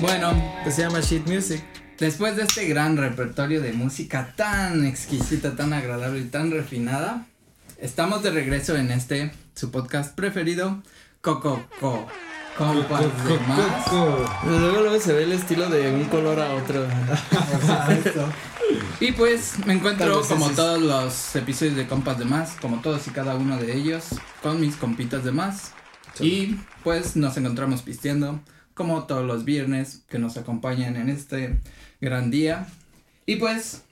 Bueno, Que se llama Shit Music. después de este gran repertorio de música tan exquisita, tan agradable y tan refinada, estamos de regreso en este, su podcast preferido, Coco Co. Compas de más. Luego, luego se ve el estilo de un color a otro. Y pues me encuentro como todos los episodios de Compas de Más, como todos y cada uno de ellos, con mis compitas de más. Y pues nos encontramos pisteando, como todos los viernes que nos acompañan en este gran día. Y pues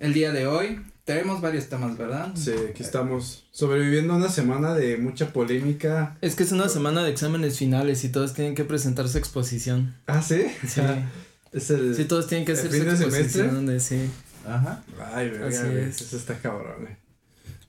el día de hoy tenemos varios temas, ¿verdad? Sí, aquí estamos sobreviviendo una semana de mucha polémica. Es que es una semana de exámenes finales y todos tienen que presentar su exposición. Ah, sí. Sí. es el. Sí, todos tienen que ¿El hacer su exposición. De, sí. Ajá. Ay, verga, Así es. Eso está cabrón, güey.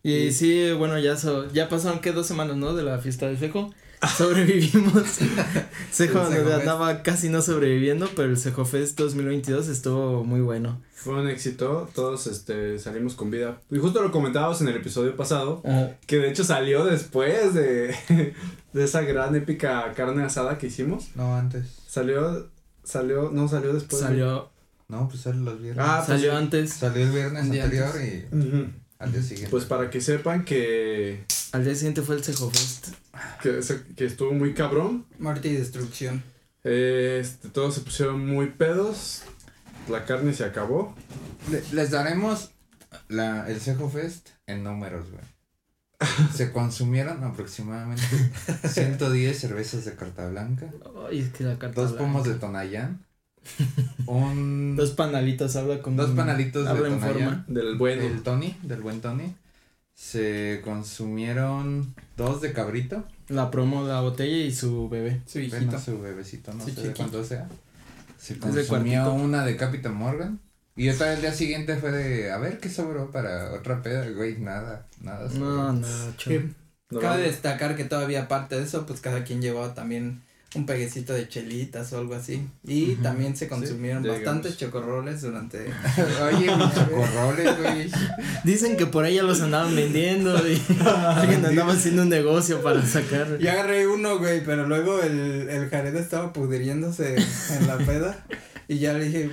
Y sí, bueno, ya so- ya pasaron que dos semanas, ¿no? De la fiesta del Sejo. Sobrevivimos. Sejo Fest. andaba casi no sobreviviendo, pero el Sejo Fest 2022 estuvo muy bueno. Fue un éxito, todos este salimos con vida. Y justo lo comentábamos en el episodio pasado, que de hecho salió después de, de esa gran épica carne asada que hicimos. No, antes. Salió, salió, no salió después. de- Salió, No, pues sale los viernes. Ah, pues salió antes. Salió el viernes anterior antes. y. al día siguiente. Pues para que sepan que, Al día siguiente fue el Sejo Fest. que, estuvo muy cabrón. Muerte y destrucción. Este, todos se pusieron muy pedos. La carne se acabó. Le- les daremos la, el Cejo Fest en números, güey. Se consumieron aproximadamente 110 cervezas de carta blanca, Ay, es que la carta dos blanca. pomos de Tonayán, un, Dos panalitos, habla con. dos panalitos de habla en Tonayán, forma. Del bueno. del Tony, del buen Tony. Se consumieron dos de cabrito, La promo, la botella y su bebé. Su bueno, hijito. su bebecito, no Su sé de cuánto sea. Se de consumió una de Capitán Morgan. Y otra el día siguiente fue de, a ver qué sobró para otra peda, güey, nada, nada. sobró. No, no, Cabe destacar que todavía aparte de eso, pues cada quien llevaba también un peguecito de chelitas o algo así. Y también se consumieron bastantes chocorroles durante... Oye, chocorroles, güey. Dicen que por ahí ya los andaban vendiendo y alguien andaba haciendo un negocio para sacar. Yo agarré uno, güey, pero luego el, el Jared estaba pudriéndose en la peda. y ya le dije,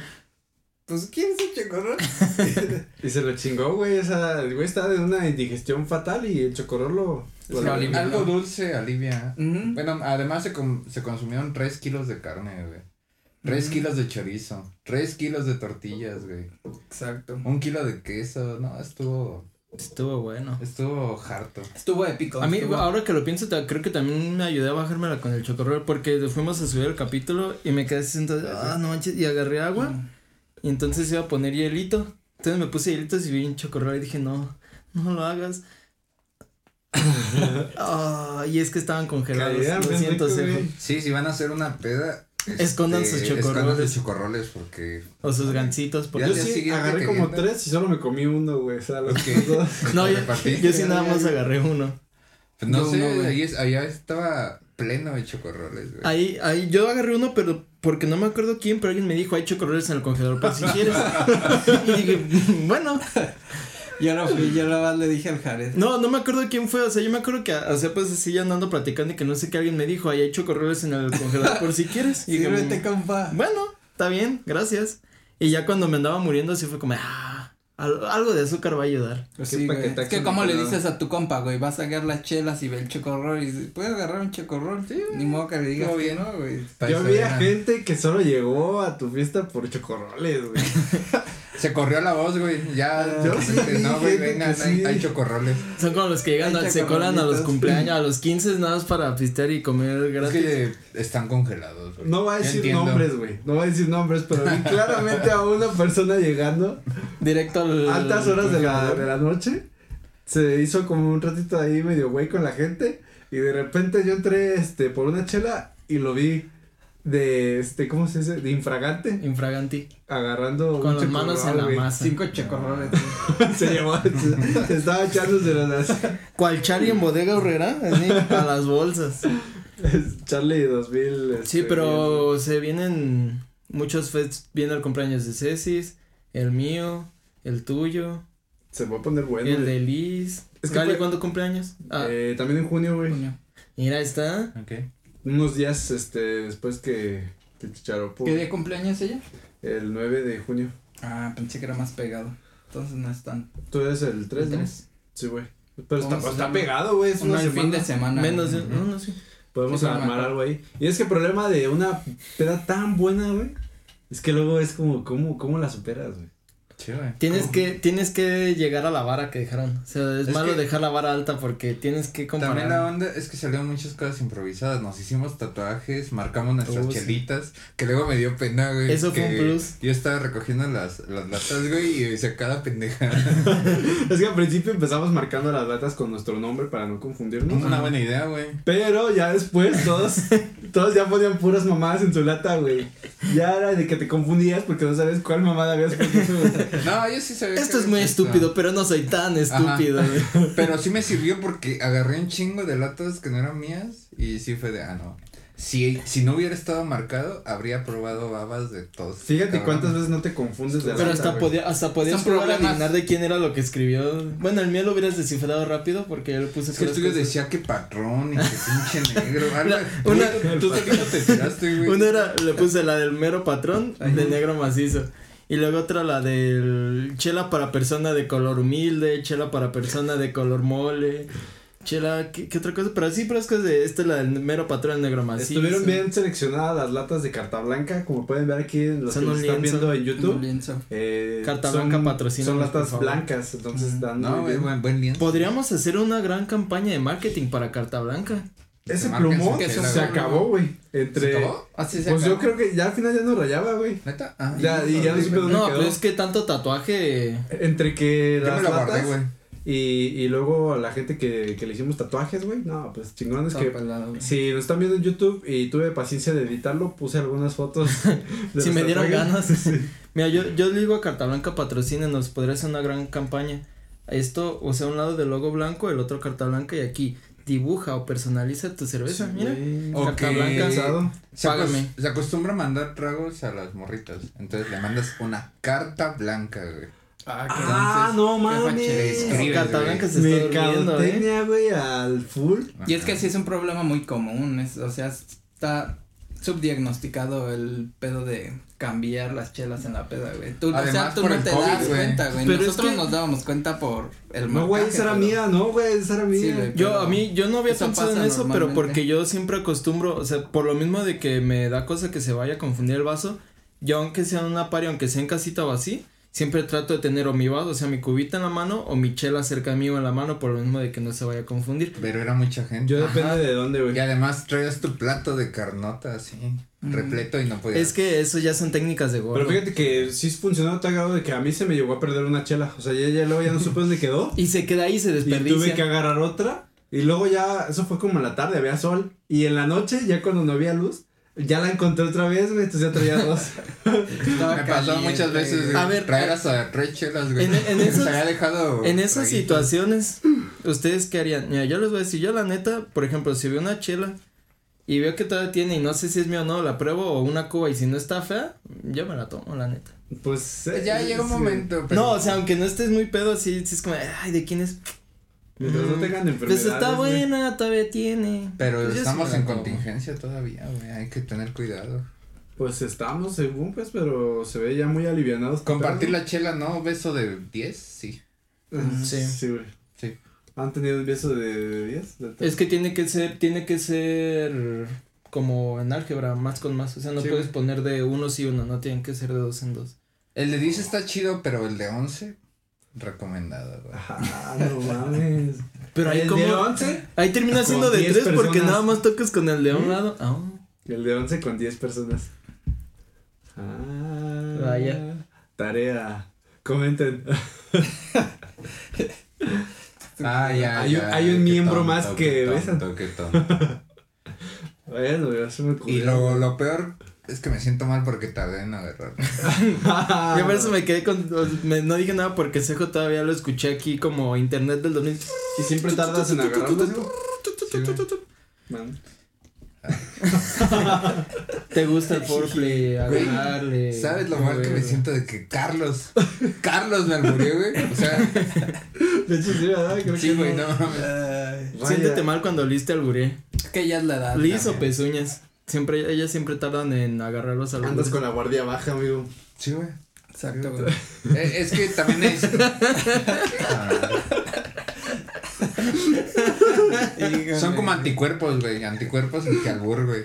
pues, ¿quieres un chocorrol? Y se lo chingó, güey. O sea, el güey está de una indigestión fatal y el chocorrol lo. Alivió. Algo dulce alivia. Bueno, además se, com- se consumieron 3 kilos de carne, güey. 3 Ujú. kilos de chorizo. 3 kilos de tortillas, güey. Exacto. Un kilo de queso. No, estuvo. Estuvo bueno. Estuvo harto. Estuvo épico. A mí, estuvo- ahora que lo pienso, creo que también me ayudé a bajármela con el chocorrol porque fuimos a subir el capítulo y me quedé así sentado, ah, no manches, y agarré agua. Y entonces iba a poner hielito. Entonces me puse hielitos y vi un chocorrol y dije, no, no lo hagas. Ah, y es que estaban congelados. Lo siento, rico. Sí, si van a hacer una peda. Escondan este, sus escondan chocorroles. sus chocorroles porque. O sus gancitos. Porque Yo sí agarré que como viene- tres y solo me comí uno, güey. O sea, los dos. No, yo, yo sí nada más agarré uno. No Yo sé, no, güey. ahí es- allá estaba pleno de chocorroles, güey. Ahí, ahí, yo agarré uno, pero porque no me acuerdo quién, pero alguien me dijo, hay chocorroles en el congelador por si quieres. y dije, bueno, Yo no fui, yo nada más le dije al Jared. no, no me acuerdo quién fue, o sea, yo me acuerdo que, o sea, pues así andando platicando y que no sé qué alguien me dijo, ahí hay chocorroles en el congelador por si quieres. Y dije, Sírvete, compa. bueno, está bien, gracias. Y ya cuando me andaba muriendo, así fue como, ah, al- algo de azúcar va a ayudar. Pues sí, Es que como le dices a tu compa, güey, vas a agarrar las chelas y ve el chocorrol y dices, ¿puedes agarrar un chocorrol? Sí, Ni modo que le digas Todo que bien. no, güey. Yo vi a gente que solo llegó a tu fiesta por chocorroles, güey. Se corrió la voz, güey. Ya. Yo sí no, güey, vengan, hay, hay chocorroles. Son como los que llegan, al- se colan a los cumpleaños, a los 15 nada más para pistear y comer Es gratis. que están congelados, güey. No va a decir entiendo. nombres, güey. No va a decir nombres, pero vi claramente a una persona llegando Directo al. altas horas de la, de la noche. Se hizo como un ratito ahí medio güey con la gente. Y de repente yo entré este por una chela y lo vi de este, ¿cómo se dice? De infragante. Infraganti. Agarrando Con las manos en la masa. Cinco chocorroles. Se llevó, se, se estaba echándose las ¿Cuál Charlie en bodega horrera? Así, a las bolsas. Charlie 2000. Sí, este, pero se vienen muchos fests. Viene el cumpleaños de Cecis, el mío, el tuyo, Se va a poner bueno. el de Liz. Es que Cali, fue- ¿cuándo cumpleaños? Ah, Eh, también en junio, güey. Junio. mira, está. Ok. Unos días este después que Pinche charopo. ¿Qué día cumpleaños ella? El 9 de junio. Ah, pensé que era más pegado. Entonces no es tan. Tú eres el 3, ¿no? Sí, güey. Pero está, ¿Cómo se está pegado, güey. Es una el fin de semana. semana. Menos de. Ujú. No, no, sí. Podemos Sí, armar algo ahí. Y es que el problema de una peda tan buena, güey. Es que luego es como, ¿cómo, cómo la superas, güey? Sí, güey. Tienes que, tienes que llegar a la vara que dejaron. O sea, es, Es malo que- dejar la vara alta porque tienes que comparar. También la onda es que salieron muchas cosas improvisadas. Nos hicimos tatuajes, marcamos nuestras Oh, sí. chelitas. Que luego me dio pena, güey. Eso fue que un plus. Yo estaba recogiendo las, las latas, güey, y hice cada pendeja. Es que al principio empezamos marcando las latas con nuestro nombre para no confundirnos. Una buena idea, güey. Pero ya después todos, todos ya ponían puras mamadas en su lata, güey. Ya era de que te confundías porque no sabes cuál mamada habías puesto. No, yo sí sabía. Esto que es muy estúpido, pero no soy tan estúpido. Pero sí me sirvió porque agarré un chingo de latas que no eran mías y sí fue de, ah, no. Si, si no hubiera estado marcado, habría probado babas de todos. Fíjate Cabrón. cuántas veces no te confundes de Pero lata, hasta podía, hasta podías Son probar a adivinar de quién era lo que escribió. Bueno, el mío lo hubieras descifrado rápido porque yo le puse Es que el tuyo decía que patrón y que pinche negro. La- tú, una- tú te tiraste, güey. Una era, le puse la del mero patrón de negro macizo. Y luego otra la del chela para persona de color humilde, chela para persona de color mole. Chela, ¿qué, qué otra cosa? Pero sí, pero es que de esta es la del mero patrón negro macizo. Estuvieron bien seleccionadas las latas de carta blanca, como pueden ver aquí en los Son que nos están viendo en YouTube. Eh, Carta son- blanca, patrocínanos, Son latas blancas, entonces están No, muy bien. buen, buen lienzo. Podríamos hacer una gran campaña de marketing para Carta Blanca. Ese plumón se, acabó, güey. Entre. ¿Se acabó? Así se Pues yo creo que ya al final ya no rayaba, güey. ¿Neta? Ah, Ya, y ya no supe dónde No, pero es que tanto tatuaje. Entre que Yo las me lo guardé, latas güey. y, y luego a la gente que, que le hicimos tatuajes, güey. No, pues chingón es que pelado, si nos están viendo en YouTube y tuve paciencia de editarlo, puse algunas fotos. de Si me dieron tatuajes. ganas. Mira, yo, yo le digo a Carta Blanca, patrocínenos, podría ser una gran campaña. Esto, o sea, un lado del logo blanco, el otro Carta Blanca y aquí dibuja o personaliza tu cerveza, mira. O Carta que blanca. Se, Págame. se acostumbra a mandar tragos a las morritas. Entonces le mandas una carta blanca, güey. Ah, Ah, entonces, no mames. Carta. Blanca se está durmiendo, eh. Al full. Y es que sí es un problema muy común, es, o sea, está subdiagnosticado el pedo de cambiar las chelas en la peda, güey. Tú, o sea, tú no te COVID, das güey. cuenta, güey. Pero es Nosotros que- nos dábamos cuenta por el No, güey, esa era pero- mía, no, güey, esa era mía. Sí, güey. Yo, a mí, yo no había pensado en eso, pero porque yo siempre acostumbro, o sea, por lo mismo de que me da cosa que se vaya a confundir el vaso, yo aunque sea en una pari, aunque sea en casita o así, siempre trato de tener o mi vaso, o sea, mi cubita en la mano o mi chela cerca mío en la mano, por lo mismo de que no se vaya a confundir. Pero era mucha gente. Yo Ajá. depende de dónde, güey. Y además traías tu plato de carnota así, repleto y no podías. Es que eso ya son técnicas de gordo. Pero fíjate que sí funcionó tal grado de que a mí se me llegó a perder una chela. O sea, ya, ya luego ya no supe dónde quedó. Y se queda ahí y se Y desperdicia. tuve que agarrar otra. Y luego ya, eso fue como en la tarde, había sol. Y en la noche, ya cuando no había luz, ya la encontré otra vez, güey. Entonces ya traía dos. Estaba Me pasó caliente, muchas veces, güey. A ver, traer hasta tres chelas, güey. en- en Se esas- había dejado. En esas traguitos. situaciones, ¿ustedes qué harían? Mira, yo les voy a decir, yo la neta, por ejemplo, si veo una chela y veo que todavía tiene y no sé si es mía o no, la pruebo o una cuba y si no está fea, yo me la tomo, la neta. Pues. Pues ya eh, llega un sí. momento. Pero... No, o sea, aunque no estés muy pedo, sí, sí es como, ay, ¿de quién es? Mientras no Mm, tengan Pues enfermedades. está güey. buena, todavía tiene. Pero Pues estamos en contingencia todavía, güey. Hay que tener cuidado. Pues estamos según, pues, pero se ve ya muy alivianados. Compartir la chela, ¿no? Beso de 10, sí. Sí. Sí. Sí, güey. ¿Han tenido un beso de 10? Es que tiene que ser, tiene que ser como en álgebra, más con más. O sea, no Sí, puedes güey. poner de uno sí uno, no tienen que ser de dos en dos. El de 10 está chido, pero el de 11, recomendado, güey. Ah, no mames. Pero ahí ¿El como. de 11? Ahí termina Con siendo de 10 tres porque personas. nada más tocas con el de un lado. Ah. El de 11 con 10 personas. Ah. Vaya. Tarea. Comenten. Ah, ya, Hay un- ya, hay un miembro tonto, más que tonto, qué tonto. Bueno, ya se me ocurrió. Y lo, lo peor es que me siento mal porque tardé en agarrar. Yo por eso me quedé con. me- no dije nada porque Sejo todavía lo escuché aquí como internet del 2000. Y siempre tardas en agarrarlo. Sí, güey. Man. Te gusta el foreplay, agarrarle. ¿Sabes lo mal que me siento de que Carlos, Carlos me alburió, güey? O sea, De hecho, sí, ¿verdad? Creo sí, que güey, no. mames. Siéntete mal cuando oliste al guré. Es que ya es la edad. Liz o pezuñas. Siempre, ellas siempre tardan en agarrar los Andas albures. con la guardia baja, amigo. Sí, güey. Exacto, güey. Eh, es que también es. Son como anticuerpos, güey. Anticuerpos y albur, güey.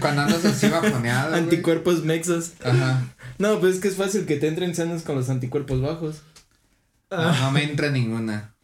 Cuando andas así bajoneado. Anticuerpos mexas. Ajá. No, pues es que es fácil que te entren sanos con los anticuerpos bajos. No, no me entra ninguna.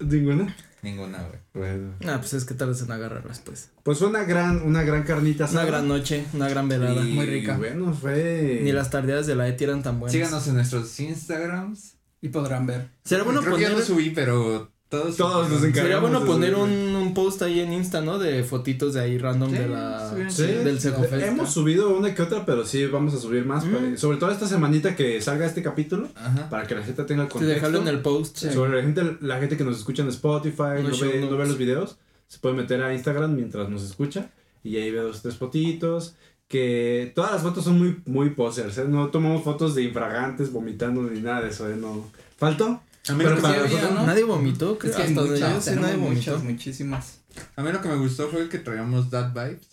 ¿Ninguna? Ninguna, güey. Bueno. Ah, pues es que tardas en agarrarlas, pues. Pues una gran, una gran carnita Una gran noche, una gran velada. Y muy rica. Bueno, fue. Ni las tardeadas de la ETI eran tan buenas. Síganos en nuestros Instagrams. Y podrán ver. Sería bueno Creo que ya poner, lo subí, pero todos. Todos nos encargamos. sería bueno poner un, un post ahí en Insta, ¿no? De fotitos de ahí random Sí, de la sí, Sí, del Secofest. hemos subido una que otra, pero sí vamos a subir más. Mm. para- sobre todo esta semanita que salga este capítulo, Ajá. para que la gente tenga el Sí, contexto. dejarlo en el post. Sobre la gente, la gente que nos escucha en Spotify, Unos no ve, no ve los videos, se puede meter a Instagram mientras nos escucha y ahí ve dos, tres fotitos. Que todas las fotos son muy, muy posers, ¿eh? No tomamos fotos de infragantes, vomitando ni nada de eso, ¿eh? No. ¿Faltó? A mí, Pero lo que, para sí había, nosotros- ¿no? Nadie vomitó, creo. Es que Hasta donde yo muchas, sé, nadie vomitó. muchas, muchísimas. a mí lo que me gustó fue que traíamos That Vibes.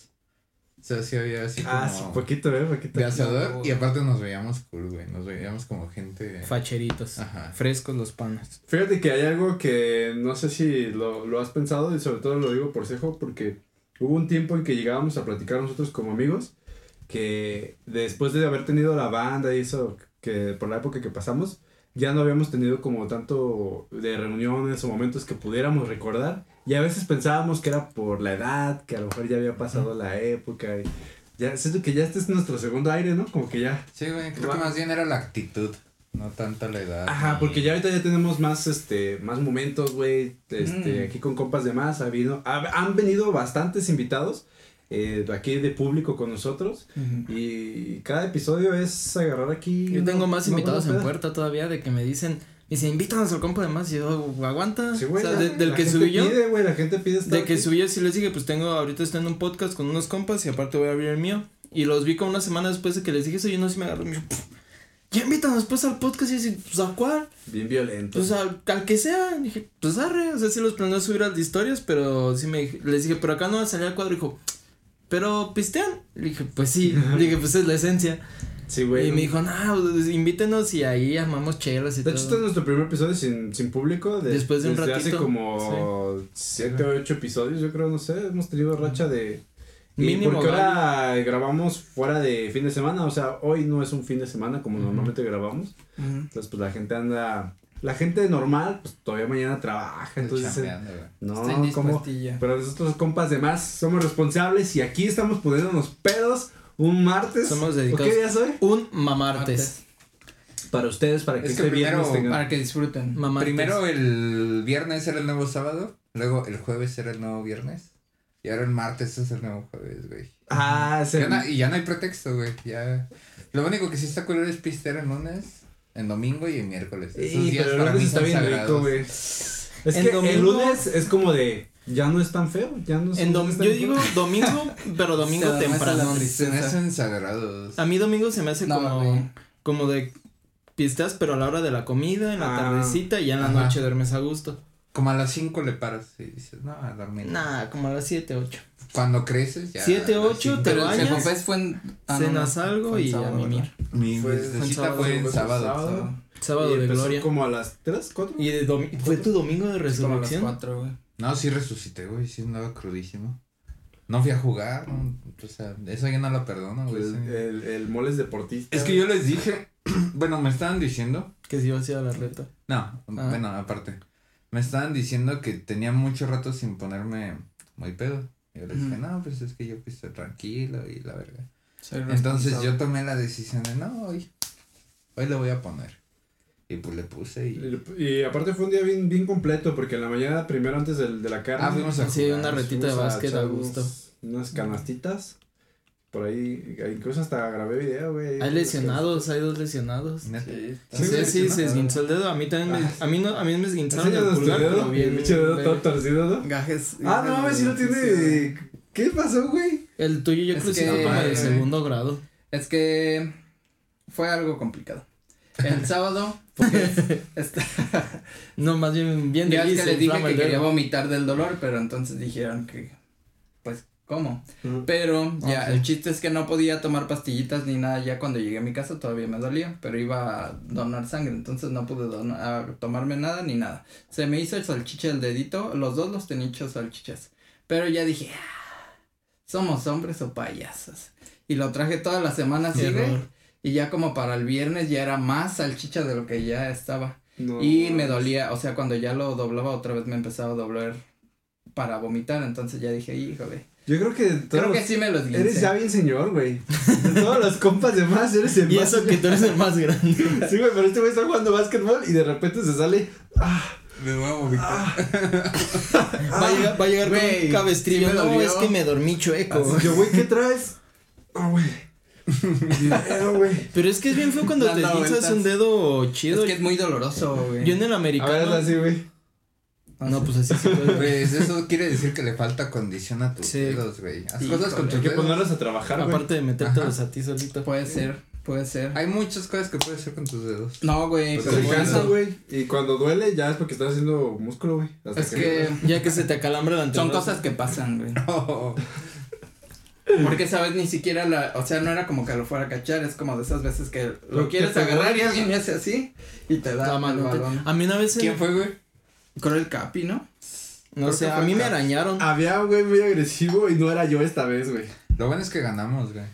O sea, sí había así como. Ah, sí, poquito, ¿eh? Poquito. de asador. No, y aparte nos veíamos cool, güey. Nos veíamos como gente. Facheritos. Ajá. Frescos los panas. Fíjate que hay algo que no sé si lo, lo has pensado y sobre todo lo digo por Cejo porque hubo un tiempo en que llegábamos a platicar nosotros como amigos que después de haber tenido la banda y eso que por la época que pasamos ya no habíamos tenido como tanto de reuniones o momentos que pudiéramos recordar y a veces pensábamos que era por la edad, que a lo mejor ya había pasado la época y ya siento que ya este es nuestro segundo aire, ¿no? Como que ya Sí, güey. Creo que más bien era la actitud. No tanto la edad. Ajá, ni- porque ya ahorita ya tenemos más, este, más momentos, güey, este, Mm. aquí con compas de más, ha habido, ha- han venido bastantes invitados, eh, aquí de público con nosotros, y cada episodio es agarrar aquí. Yo tengo más invitados en puerta todavía de que me dicen, me dicen, invítanos al compa de más. Y yo, aguanta. Sí, güey, o sea, ya, de- del la que gente subí yo. Pide, güey, la gente pide estar De que aquí. subí yo sí les dije, pues tengo, ahorita estoy en un podcast con unos compas y aparte voy a abrir el mío. Y los vi como una semana después de que les dije eso y uno sí me agarró y me dijo, "Pff, ya invítanos pues al podcast y yo así, pues a cuál, Bien violento. pues al, al que sea. Y dije, pues arre, o sea, sí los planeo subir a las historias, pero sí me dije- les dije, pero acá no va a salir al cuadro, dijo, pero pistean. Le dije, pues sí, le dije, pues es la esencia. sí, güey. y me dijo, no, pues, invítenos y ahí armamos chelas y De hecho, este es todo. nuestro primer episodio sin, sin público. de- Después de un desde hace ratito, como siete o ocho episodios, yo creo, no sé. Hemos tenido racha de. Mínimo, porque ahora grabamos fuera de fin de semana. O sea, hoy no es un fin de semana como normalmente grabamos. Entonces, pues la gente anda. La gente normal, pues todavía mañana trabaja. Entonces, eh, no, indispuestilla. Pero nosotros, compas de más, somos responsables y aquí estamos poniéndonos pedos un martes. Somos ¿O dedicados. qué día soy? Un mamartes. Para ustedes, para que Es que este primero- viernes tengan. Para que disfruten. Mamartes. Primero el viernes era el nuevo sábado. Luego el jueves era el nuevo viernes. Y ahora el martes es el nuevo jueves, güey. Ah, no- y ya no hay pretexto, güey. Ya. Lo único que sí está culero es pistear en lunes, en domingo y en miércoles. Esos Sí, días pero el para mí lunes está son bien rico, güey. Es En que el domingo- lunes es como de, ya no es tan feo, ya no es En dom- yo feo. digo domingo, pero domingo Se la temprano. Se me hacen sagrados. A mí domingo se me hace No, como, como de pisteas, pero a la hora de la comida, en la Ah. tardecita y ya en la Ajá. noche duermes a gusto. Como a las 5 le paras y dices, no, a dormir. Nah, como a las 7, 8. Cuando creces ya. Siete, a las ocho, cinco. te Pero el bañas, Secofest fue en. ah, no, Cenas no, algo fue en y a sábado, mimir. Mi Fue- fue sábado, fue en sábado. sábado. de gloria. como a las 3, 4. Y de domi- ¿Fue tu domingo de Como a las resurrección? cuatro, güey. No, sí resucité, güey. Sí andaba crudísimo. No fui a jugar. no, o sea, eso ya no lo perdono, güey. El, el, el mole es deportista. Es que yo les dije. bueno, me estaban diciendo. Que sí, hacía la reta. No, bueno, aparte. Me estaban diciendo que tenía mucho rato sin ponerme muy pedo. Y yo les dije, no, pues es que yo puse tranquilo y la verga. Soy Entonces yo tomé la decisión de, no, hoy, hoy le voy a poner. Y pues le puse y... Y, aparte fue un día bien, bien completo, porque en la mañana, primero antes del, de la carne. Ah, fuimos a Sí, una retita de básquet a gusto. Unas canastitas. Por ahí, incluso hasta grabé video, güey. Hay lesionados, hay dos lesionados. Sí, Sí, Sí, se esguinzó el dedo. A mí también me, Ah. a mí no, a mí me esguinzaron el pulgar, dedo, pero bien. el pinche dedo todo torcido, ¿no? Gajes. Ah, no mames, si no tiene. ¿Qué pasó, güey? El tuyo yo Es creo que como de Madre. segundo grado. Es que fue algo complicado. El sábado, porque esta, No, más bien bien ya es que se les dije que quería vomitar del dolor, pero entonces dijeron que, cómo. Pero ya, el chiste es que no podía tomar pastillitas ni nada. Ya cuando llegué a mi casa todavía me dolía, pero iba a donar sangre, entonces no pude donar, tomarme nada ni nada. Se me hizo el salchicha del dedito, los dos los tenía hechos salchichas. Pero ya dije, "Ah, somos hombres o payasos. Y lo traje toda la semana así. Y ya como para el viernes ya era más salchicha de lo que ya estaba. No. Y me dolía, o sea, cuando ya lo doblaba otra vez me empezaba a doblar para vomitar, entonces ya dije, híjole. Yo creo que de todos Creo que los- sí me los guincé. Eres ya bien señor, güey. De todos los compas de más, eres el Y más. eso que tú eres el más grande. Sí, güey, pero este güey está jugando básquetbol y de repente se sale. Ah, Me voy a vomitar. Va a llegar, va a llegar con Güey, un cabestrillo. sí me no, dolió. es que me dormí chueco. así, yo, güey, ¿qué traes? Ah, güey. Dinero, güey. Pero es que es bien feo cuando te vueltas. un dedo chido. Es que es muy doloroso, güey. Yo en el A ver, americano. así, güey. No, pues así se puede. Pues eso quiere decir que le falta condición a tus Sí. dedos, güey. Haz Híjole, cosas con Hay tus que dedos. ponerlos a trabajar, güey. Aparte de metértelos Ajá. a ti solito. Puede ser, puede ser. Hay muchas cosas que puedes hacer con tus dedos. No, güey, Pues pero cansa, güey. Y cuando duele, ya es porque estás haciendo músculo, güey. Hasta Es que Ya que se te acalambra la son cosas que pasan, güey. Oh, Porque, ¿sabes? Ni siquiera la, o sea, no era como que lo fuera a cachar, es como de esas veces que Lo lo que quieres agarrar y alguien me hace así y te da La balón. A mí una vez. ¿Quién fue, güey? Creo el capi, ¿no? No Creo sé, a mí me arañaron. Había un güey muy agresivo y no era yo esta vez, güey. Lo bueno es que ganamos, güey.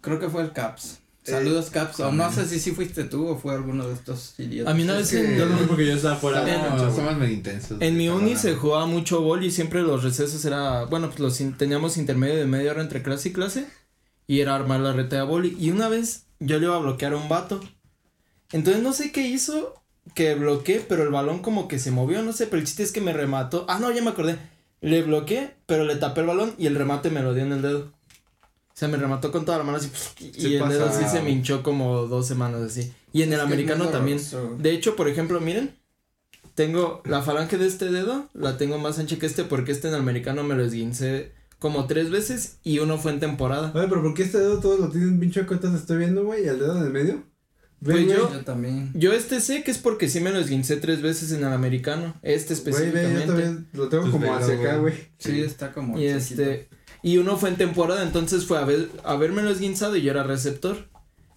Creo que fue el Caps. Eh, Saludos, Caps. O no sé si sí fuiste tú o fue alguno de estos idiotas. A mí una vez que- en, Yo no porque yo estaba fuera de la Somos, medio intensos. en mi uni se jugaba mucho bol y siempre los recesos era. Bueno, pues los in- teníamos intermedio de media hora entre clase y clase. Y era armar la reta de boli. Y una vez yo le iba a bloquear a un vato. Entonces no sé qué hizo que bloqueé, pero el balón como que se movió, no sé, pero el chiste es que me remató. Ah, no, ya me acordé. Le bloqueé, pero le tapé el balón y el remate me lo dio en el dedo. O sea, me remató con toda la mano así. Y Sí el dedo pasa. sí se me hinchó como dos semanas así. Y en el Es americano también. De hecho, por ejemplo, miren. Tengo la falange de este dedo, la tengo más ancha que este porque este en el americano me lo esguincé como tres veces y uno fue en temporada. Oye, pero ¿por qué este dedo todos lo tienen bien chueco? Entonces estoy viendo, güey, y el dedo en el medio. Pues güey. yo- Yo también. Yo este sé que es porque sí me lo esguincé tres veces en el americano, este Güey, ve, yo específicamente. también lo tengo Pues como velo, hacia acá, güey. güey. Sí, está como. y chiquito. este y uno fue en temporada, entonces fue a ver haberme lo esguinzado y yo era receptor.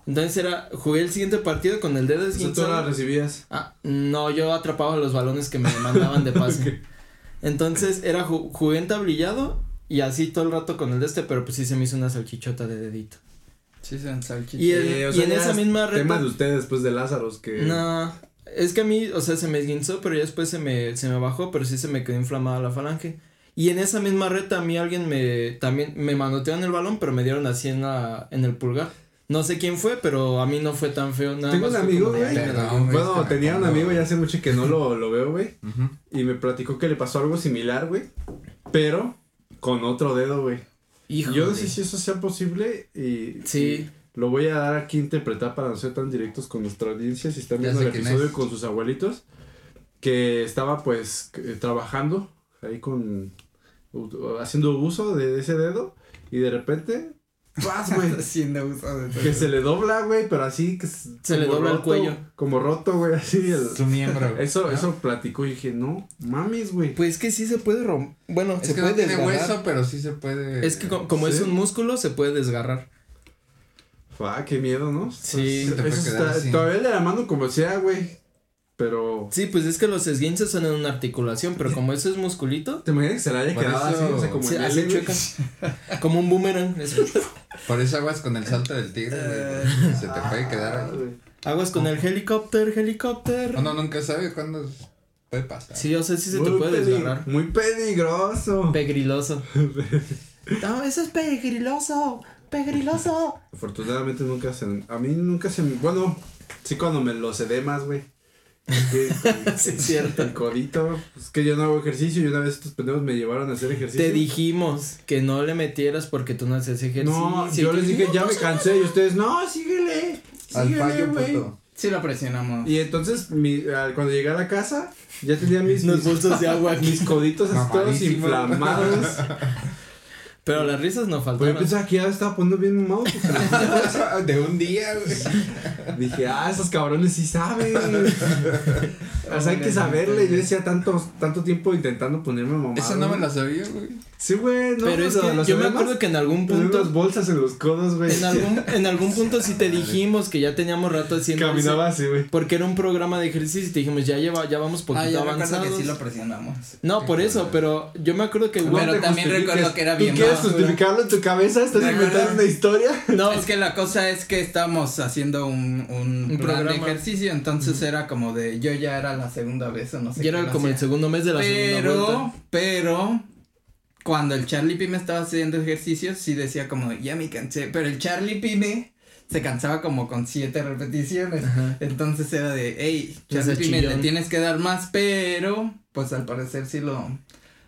Entonces era jugué el siguiente partido con el dedo Eso tú la esguinzado. recibías. Ah, no, yo atrapaba los balones que me mandaban de pase. Entonces era ju- jugué en tablillado y así todo el rato con el de este, pero pues sí se me hizo una salchichota de dedito. Sí, son salchichas. Y, el- Sí, o y sea, en esa es misma Tema reta. de ustedes después de Lázaros que. No, es que a mí, o sea, se me esguinzó, pero ya después se me, se me bajó, pero sí se me quedó inflamada la falange. Y en esa misma reta a mí alguien me, también me manotearon el balón, pero me dieron así en la, en el pulgar. No sé quién fue, pero a mí no fue tan feo nada Tengo un amigo, güey. Bueno, tenía un amigo ya hace mucho que no lo, lo veo, güey. Y me platicó que le pasó algo similar, güey. Pero con otro dedo, güey. Híjole. Yo no sé si eso sea posible y. Sí. y Lo voy a dar aquí a interpretar para no ser tan directos con nuestra audiencia. Si están viendo el episodio es. con sus abuelitos. Que estaba pues eh, trabajando ahí con. haciendo uso de ese dedo. Y de repente. ¡Paz, güey! Que se le dobla, güey, pero así que Se le dobla el cuello. Como roto, güey, así el, Su miembro. güey, eso, ¿no? eso platicó y dije, no, mames, güey. Pues que sí se puede romper. Bueno, Es se que puede no tiene desgarrar. hueso, pero sí se puede. Es que co- como es un músculo, se puede desgarrar. Ah, qué miedo, ¿no? Sí. Eso está, todavía le la mando como sea, güey. Pero. Sí, pues es que los esguinces son en una articulación, pero como eso es musculito, ¿Te imaginas que se la haya quedado eso- así? O sea, como se chueca. un boomerang. Por eso aguas con el salto del tigre, güey. Se te puede quedar Ah, ahí. güey. Aguas con el helicóptero, helicóptero. Uno nunca sabe cuándo puede pasar. Sí, o sea, sí se te puede desgarrar. Muy peligroso. Pegriloso. no, eso es pegriloso. Pegriloso. Afortunadamente nunca se. A mí nunca se. me- Bueno, sí, cuando me los edemas, güey. Sí, es cierto. El codito. Es que yo no hago ejercicio y una vez estos pendejos me llevaron a hacer ejercicio. Te dijimos que no le metieras porque tú no haces ejercicio. No, yo les dije, ya "No, me cansé. Y ustedes, no, síguele. Síguele, güey. Sí lo presionamos. Y entonces, mi, al- cuando llegué a la casa, ya tenía mis, mis, bolsos de agua aquí. mis coditos así todos inflamados. Pero las risas no Pues yo faltaron. pensaba que ya estaba poniendo bien mamado. De un día, güey. Dije, ah, esos cabrones sí saben. O sea, hay que saberle. Yo decía tanto, tanto tiempo intentando ponerme mamado. Esa no me la sabía, güey. Sí, güey, no. Pero es que yo me acuerdo que en algún Tenemos punto. bolsas en los codos, güey. En algún, en algún punto sí te dijimos que ya teníamos rato haciendo Caminaba así, güey. Porque era un programa de ejercicio y te dijimos, ya lleva, ya vamos poquito Ah, yo avanzados. que sí lo presionamos. No, por eso, pero yo me acuerdo que Pero también recuerdo que era ¿Tú bien quieres justificarlo en tu cabeza? ¿Estás ¿Te inventando una historia? No, Es que la cosa es que estábamos haciendo un, un, Un plan de programa. ejercicio, entonces era como de, yo ya era la segunda vez o no sé ya qué era como el segundo mes de la segunda Pero, vuelta. pero, cuando el Charlie Pime estaba haciendo ejercicios, sí decía como, ya me cansé, pero el Charlie Pime se cansaba como con siete repeticiones. Ajá. Entonces era de, hey, Charlie Pime, le tienes que dar más, pero, pues al parecer sí lo,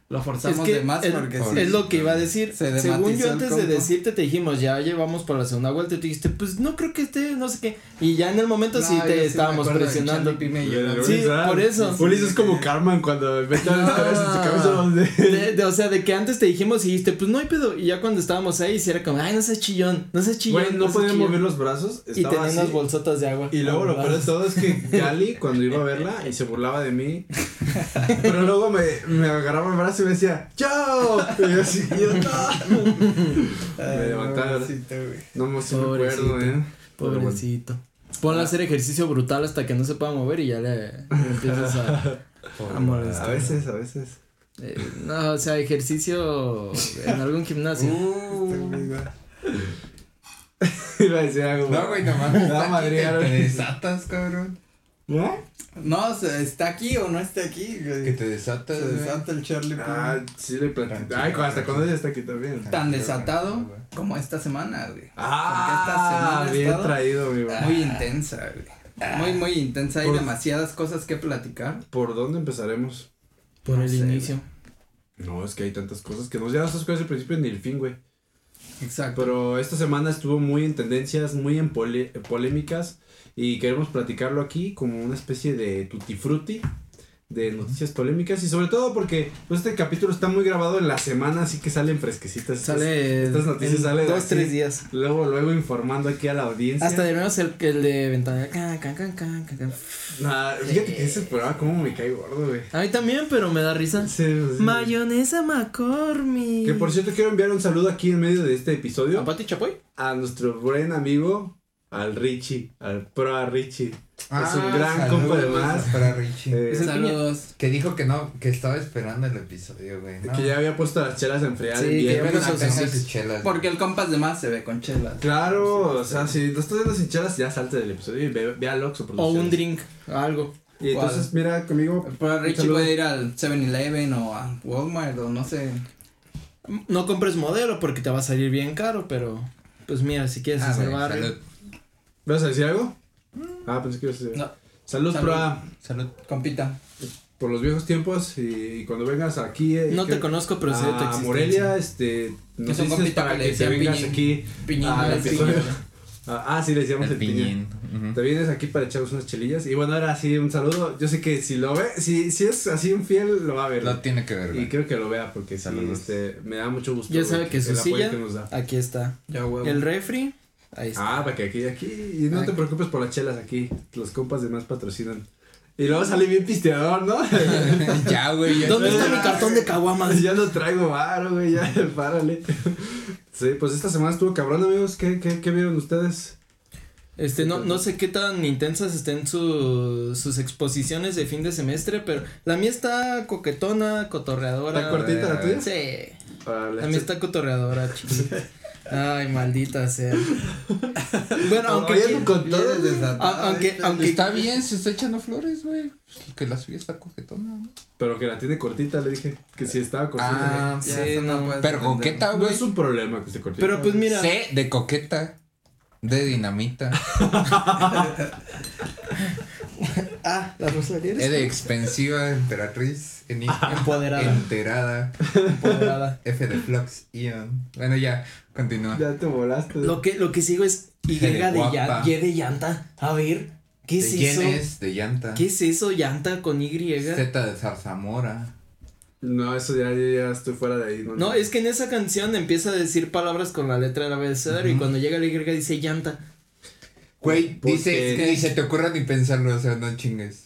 lo forzamos Es que de más es, porque es sí. lo que iba a decir. Se Según yo antes de decirte te dijimos, ya llevamos por la segunda vuelta y tú dijiste, pues no creo que esté, no sé qué. Y ya en el momento sí No, te estábamos presionando. Charlie Pime y Güey, yo- Sí, por eso. Ulises es como Carmen cuando mete las cabezas en su cabeza donde. De, de- o sea, de que antes te dijimos y dijiste, pues no hay pedo. Y ya cuando estábamos ahí, sí era como, ay, no seas chillón, no seas chillón. Güey, no seas podía chillón". mover los brazos. Y tenía así. unas bolsotas de agua. Y luego lo peor de todo es que Gali, cuando iba a verla y se burlaba de mí, pero luego me, me agarraba el brazo y me decía, ¡Chao! Y yo así, y yo, "No". Me güey. No me sí me Pobrecito. acuerdo, eh. Pobrecito. Ponle a hacer ejercicio brutal hasta que no se pueda mover y ya le, le empiezas a, a molestar. A veces, a veces. Eh, no, o sea, ejercicio en algún gimnasio. Uh, Iba a decir algo. no, güey, nomás. Aquí, madrear, Te desatas, cabrón. ¿No? No, está aquí o no está aquí, güey. Que te desatas, Se desata el Charlie. Ah, sí le. Tranquilo, Ay, hasta cuando ella está aquí también. Tan desatado como esta semana, güey. Ah, Porque esta semana bien estado traído, güey. Muy intensa, güey. Muy, muy intensa. Hay demasiadas cosas que platicar. ¿Por dónde empezaremos? Por No el sé, inicio. No, es que hay tantas cosas que no ya no sabes cuál es el principio ni el fin, güey. Exacto. Pero esta semana estuvo muy en tendencias, muy en pole- polémicas y queremos platicarlo aquí como una especie de tutti frutti de noticias polémicas y sobre todo porque pues, este capítulo está muy grabado en la semana, así que salen fresquecitas. Sale. estas noticias en salen Dos, así. tres días. Luego, luego informando aquí a la audiencia. Hasta debemos el, el de ventana. Can, can, can, can, can, can. Nah, fíjate que ese programa como me cae gordo, güey. A mí también, pero me da risa. Sí, sí. Mayonesa McCormick. Que por cierto quiero enviar un saludo aquí en medio de este episodio ¿A Pati Chapoy? a nuestro buen amigo, al Richie, al pro a Richie. Ah, es un gran compa de más. Para Richie. Eh, Saludos. Que dijo que no, que estaba esperando el episodio, güey. No. Que ya había puesto las chelas a enfriar Sí, el que sus- sus chelas. Porque el compas de más se ve con chelas. Claro, o sea, si lo estás viendo sin chelas, ya salte del episodio y ve, ve a Lox o O un drink, algo. Y entonces, mira conmigo. Pero Richie puede ir al 7-Eleven o a Walmart o no sé. No compres modelo porque te va a salir bien caro, pero pues mira, si quieres Ah, hacer barrio. ¿Vas a decir algo? Ah, pensé que ibas a decir. No, Salud, Salud. Salud. compita. por los viejos tiempos y, y cuando vengas aquí. eh, No que- te conozco, pero sé de tu a existencia. Morelia, este, un dices compita para que te vengas Piñín. aquí Piñín, no. Ah, ah, sí, le decíamos el, El piñín. Te vienes aquí para echarnos unas chelillas. Y bueno, ahora sí, un saludo. Yo sé que si lo ve, si, si es así un fiel, lo va a ver. Lo tiene que ver, Y creo que lo vea porque sí, este, me da mucho gusto. Ya sabe que su silla, que nos da. aquí está. Ya huevo. El refri, ahí está. Ah, para que aquí, aquí. Y no te preocupes por las chelas aquí. Los compas de más patrocinan. Y luego sale bien pisteador, ¿no? ya, güey. ya ¿Dónde está. está mi cartón de caguamas? ya no traigo varo, güey, ya, párale. Sí, pues esta semana estuvo cabrón, amigos. ¿Qué, qué, qué vieron ustedes? Este, no, no sé qué tan intensas estén su- sus exposiciones de fin de semestre, pero la mía está coquetona, cotorreadora. ¿Está cortita la tuya? Sí, Órale. la mía está cotorreadora, chiquita. Ay, maldita sea. Bueno, aunque, Oye, con todo. Aunque, ¿viste? aunque, Está bien, se está echando flores, güey. Que la suya está coquetona, ¿no? Pero que la tiene cortita, le dije. Que si estaba cortita. Ah, Sí, no, Pero coqueta, no güey. es un problema que esté cortita. pero pues mira, C de coqueta. De dinamita. ah, la Rosalía E eres de expensiva emperatriz. Enigma. Empoderada. Enterada. empoderada. F de Flux Ion. Bueno, ya, continúa. Ya te volaste. Lo que, lo que sigo es Y de, ya, Y de llanta. A ver, ¿qué es de eso? Yenes, de llanta. ¿Qué es eso? Llanta con Y. Z de zarzamora. No, eso ya, ya, ya estoy fuera de ahí. No, No, es que en esa canción empieza a decir palabras con la letra del abecedario y Ujú. cuando llega la Y dice llanta. Güey, dice que ni se te ocurra ni pensarlo, o sea, no chingues.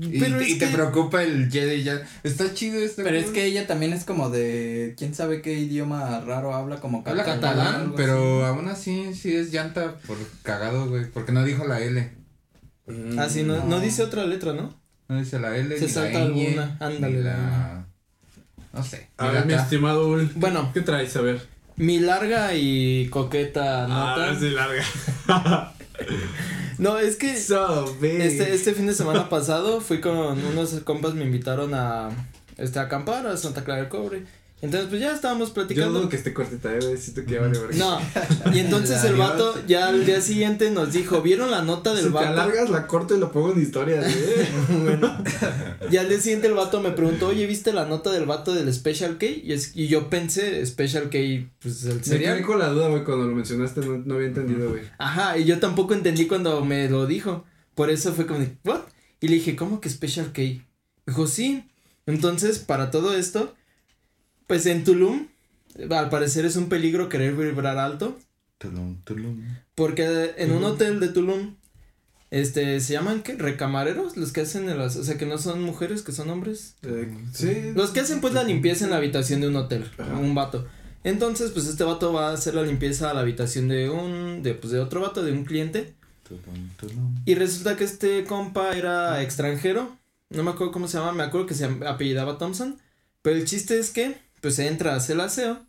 Y, Pero y te que- preocupa el Jedi ya. Está chido este Pero es que ella también es como de. ¿Quién sabe qué idioma raro habla? Como Habla catalán, algo pero así. aún así sí es llanta por cagado, güey. Porque no dijo la L. Ah, sí, no, no dice otra letra, ¿no? No dice la L. Se ni salta la ñ, alguna, ándale, la. No sé. A ver, mi estimado Ul. Bueno. ¿Qué traes? A ver. Mi larga y coqueta nota. Ah, sí, larga. No, es que So este, este fin de semana pasado fui con unos compas, me invitaron a, este, a acampar a Santa Clara del Cobre. Entonces, pues ya estábamos Yo platicando. dudo que esté cortita, eh. Siento que ya vale verga. No, y entonces el vato ya al día siguiente nos dijo, ¿vieron la nota del Si te vato? alargas, la corto y lo pongo en historias, güey. bueno, y al día siguiente el vato me preguntó, oye, ¿viste la nota del vato del Special K? Y, es, y yo pensé, Special K, pues el Me cereal. quedé con la duda, güey, cuando lo mencionaste, no, no había entendido, güey. Ajá, y yo tampoco entendí cuando me lo dijo. Por eso fue como ¿what? Y le dije, ¿cómo que Special K? Dijo, sí. Entonces, para todo esto, pues en Tulum, al parecer es un peligro querer vibrar alto. Tulum, tulum. Porque en un hotel de Tulum, este, se llaman, ¿qué? Recamareros, los que hacen, en las, o sea, que no son mujeres, que son hombres. Eh, sí. Los que hacen, pues, la limpieza en la habitación de un hotel, Ajá. un vato. Entonces, pues, este vato va a hacer la limpieza a la habitación de un, de, pues, de otro vato, de un cliente. Tulum, tulum. Y resulta que este compa era extranjero. No me acuerdo cómo se llama, me acuerdo que se apellidaba Thompson. Pero el chiste es que, pues entra a hacer el aseo.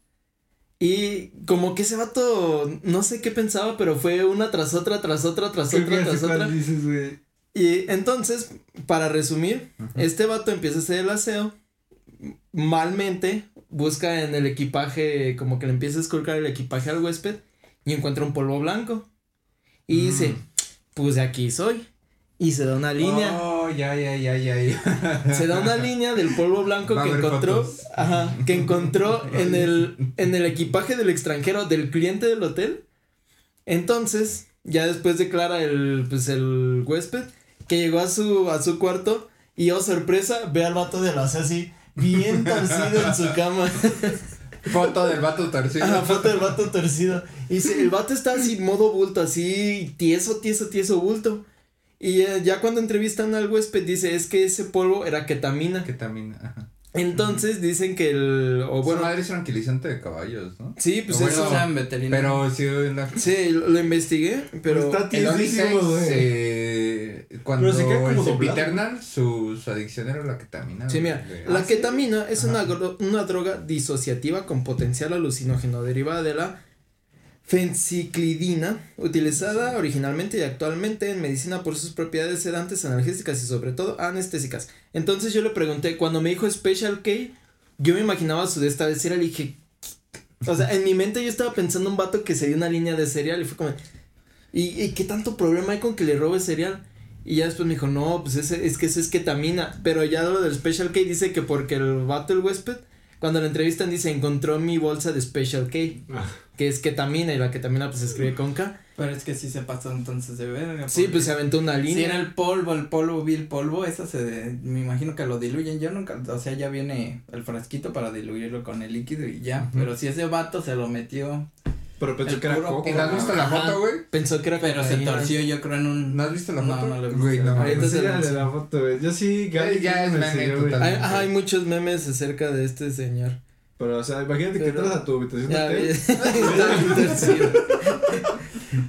Y como que ese vato, no sé qué pensaba, pero fue una tras otra, tras otra, tras otra, tras otra. dices, güey. Y entonces, para resumir, este vato empieza a hacer el aseo. Malmente busca en el equipaje, como que le empieza a esculcar el equipaje al huésped y encuentra un polvo blanco. Y dice, Mm. pues de aquí soy. Y se da una línea. Oh, ya, ya, ya, ya, ya. Se da una línea del polvo blanco que encontró. Ajá, que encontró en el, en el equipaje del extranjero del cliente del hotel. Entonces, ya después declara el, pues el huésped que llegó a su, a su cuarto y oh sorpresa, ve al vato de la así, bien torcido en su cama. Foto del vato torcido. Ajá, foto del vato torcido. Y dice, el vato está así, modo bulto, así, tieso, tieso, tieso bulto. Y eh, ya cuando entrevistan al huésped dice, es que ese polvo era ketamina. Que también, ajá. Entonces dicen que el, o Bueno, bueno, madre es tranquilizante de caballos, ¿no? sí, pues Bueno, eso. O sea, en veterinario. Pero sí, la... Sí, lo, lo investigué, pero Está güey. Cuando Pero se queda como. Sempiternal, su, su adicción era la ketamina. Sí, mira, De- la Ah, sí. ketamina es una, Ajá. una droga disociativa con potencial alucinógeno derivada de la fenciclidina, utilizada originalmente y actualmente en medicina por sus propiedades sedantes, analgésicas y sobre todo anestésicas. Entonces yo le pregunté, cuando me dijo Special K, yo me imaginaba su de esta de cereal y dije, o sea, en mi mente yo estaba pensando un vato que se dio una línea de cereal y fue como, ¿y, y qué tanto problema hay con que le robe cereal? Y ya después me dijo, no, pues ese, es que eso es ketamina. Pero ya lo del Special K dice que porque el vato, el huésped, cuando lo entrevistan dice, encontró mi bolsa de Special K, Ah, que es ketamina, y la ketamina pues se escribe con K. Pero es que sí se pasó entonces de verga. Sí, pues se aventó una Si línea. era el polvo, el polvo, vi el polvo, eso se, me imagino que lo diluyen, yo nunca, o sea, ya viene el frasquito para diluirlo con el líquido y ya, pero si ese vato se lo metió, Pero pensé El que era puro coco. ¿Y no has visto la foto, güey? Pensó que era pero se torció yo creo en un... ¿No has visto la No, foto? no lo he visto. Güey, no. Ahorita la foto, güey. Yo sí, Gaby ya es me meme enseñó, güey. total. Hay, ajá, hay muchos memes acerca de este señor. Pero, o sea, imagínate que entras a tu habitación de Ya, hotel. está bien torcido.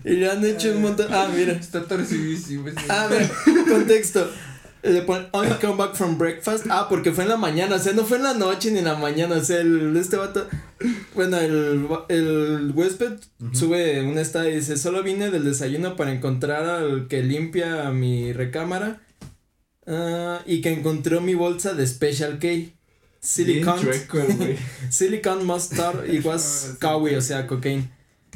Y le han hecho un montón. Ah, mira. Está torcidísimo. Ah, mira, contexto. Le ponen, only come back from breakfast. Ah, porque fue en la mañana, o sea, no fue en la noche ni en la mañana. O sea, el, este vato, bueno, el, el huésped sube una estado y dice: Solo vine del desayuno para encontrar al que limpia mi recámara. ah, y que encontró mi bolsa de Special K. Silicon. Silicon mustard equals kawi, o sea, cocaine.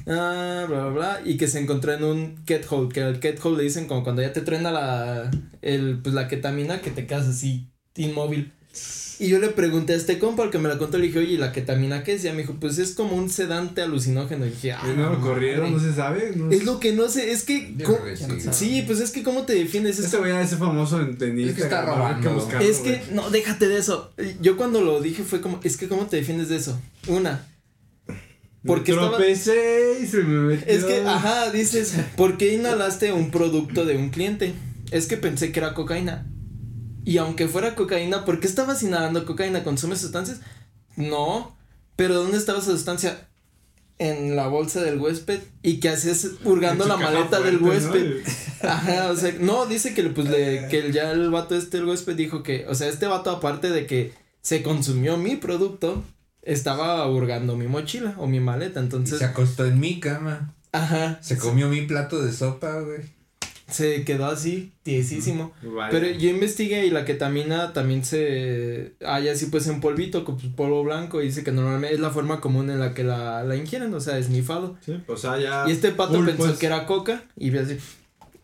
Ah, bla, bla, bla. Y que se encontró en un hole que al hole le dicen como cuando ya te truena la, el, pues, la ketamina, que te quedas así, inmóvil. Y yo le pregunté a este compa, al que me la contó, le dije, oye, ¿y la ketamina qué es? Y ella me dijo, pues es como un sedante alucinógeno. Y dije, ah, Y no lo madre. corrieron, no se sabe. No Es lo que no sé, es que. Yo ¿cómo- creo que sí. Pues es que, ¿cómo te defiendes? Es Este güey ya ese famoso en, en Es que está ¿no? Robando. buscarlo, Es que, no, déjate de eso. Yo cuando lo dije fue como, es que ¿cómo te defiendes de eso? Una. Porque me estaba- tropecé y se me metió. Es que, ajá, dices, ¿por qué inhalaste un producto de un cliente? Es que pensé que era cocaína. Y aunque fuera cocaína, ¿por qué estabas inhalando cocaína? ¿Consumes sustancias? No. Pero ¿dónde estaba esa sustancia? En la bolsa del huésped. ¿Y qué hacías hurgando la maleta del fuerte, ¿no? huésped? Ajá, o sea, no, dice que pues le, que ya el vato este, el huésped, dijo que, o sea, este vato aparte de que se consumió mi producto, estaba hurgando mi mochila o mi maleta, Y entonces, se acostó en mi cama. ajá, Se comió mi plato de sopa, güey. se quedó así, tiesísimo. Pero yo investigué y la ketamina también se halla así pues en polvito, con pues, polvo blanco, y dice que normalmente es la forma común en la que la, la ingieren, o sea, esnifado. Sí, o sea, ya. Y este pato full, pensó pues. que era coca, y así,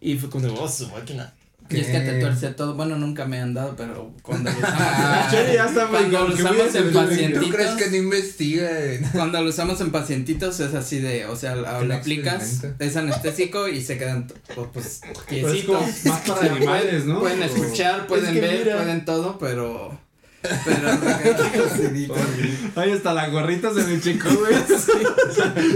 y fue como, oh, su máquina. Y es que te tuerce todo. Bueno, nunca me han dado, pero cuando lo Ah, usamos, ya está, güey, Cuando lo usamos en paciente. ¿Tú crees que no investiga? cuando lo usamos en pacientitos es así de, o sea, no aplicas, es anestésico y se quedan pues, pues Pues más para animales, ¿no? Pueden escuchar, pueden que ver, mira. pueden todo, pero pero. Ay, hasta la gorrita se me checó, güey.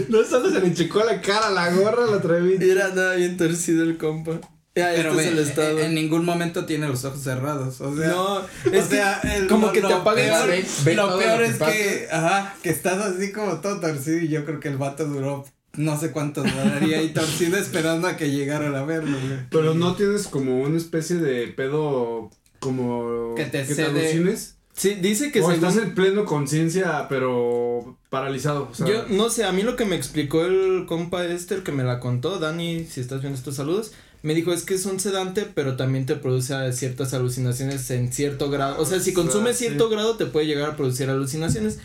No solo se le checó la cara, la gorra la trae Y era nada bien torcido el compa. Ya, Pero este es ve, el estado. en ningún momento tiene los ojos cerrados, o sea, no, o es sea, que el- como lo- que te lo apaga peor- Ve- ve lo peor es que, ajá, que estás así como todo torcido y yo creo que el vato duró no sé cuánto duraría ahí torcido esperando a que llegaran a verlo, güey. Pero no tienes como una especie de pedo como Que te que cede- alucines. Sí, dice que o según- estás en pleno conciencia, pero paralizado. O sea, Yo no sé, a mí lo que me explicó el compa este, el que me la contó, Dani, si estás viendo estos saludos, me dijo es que es un sedante, pero también te produce ciertas alucinaciones en cierto grado. O sea, si Ah, consumes sí. cierto grado te puede llegar a producir alucinaciones.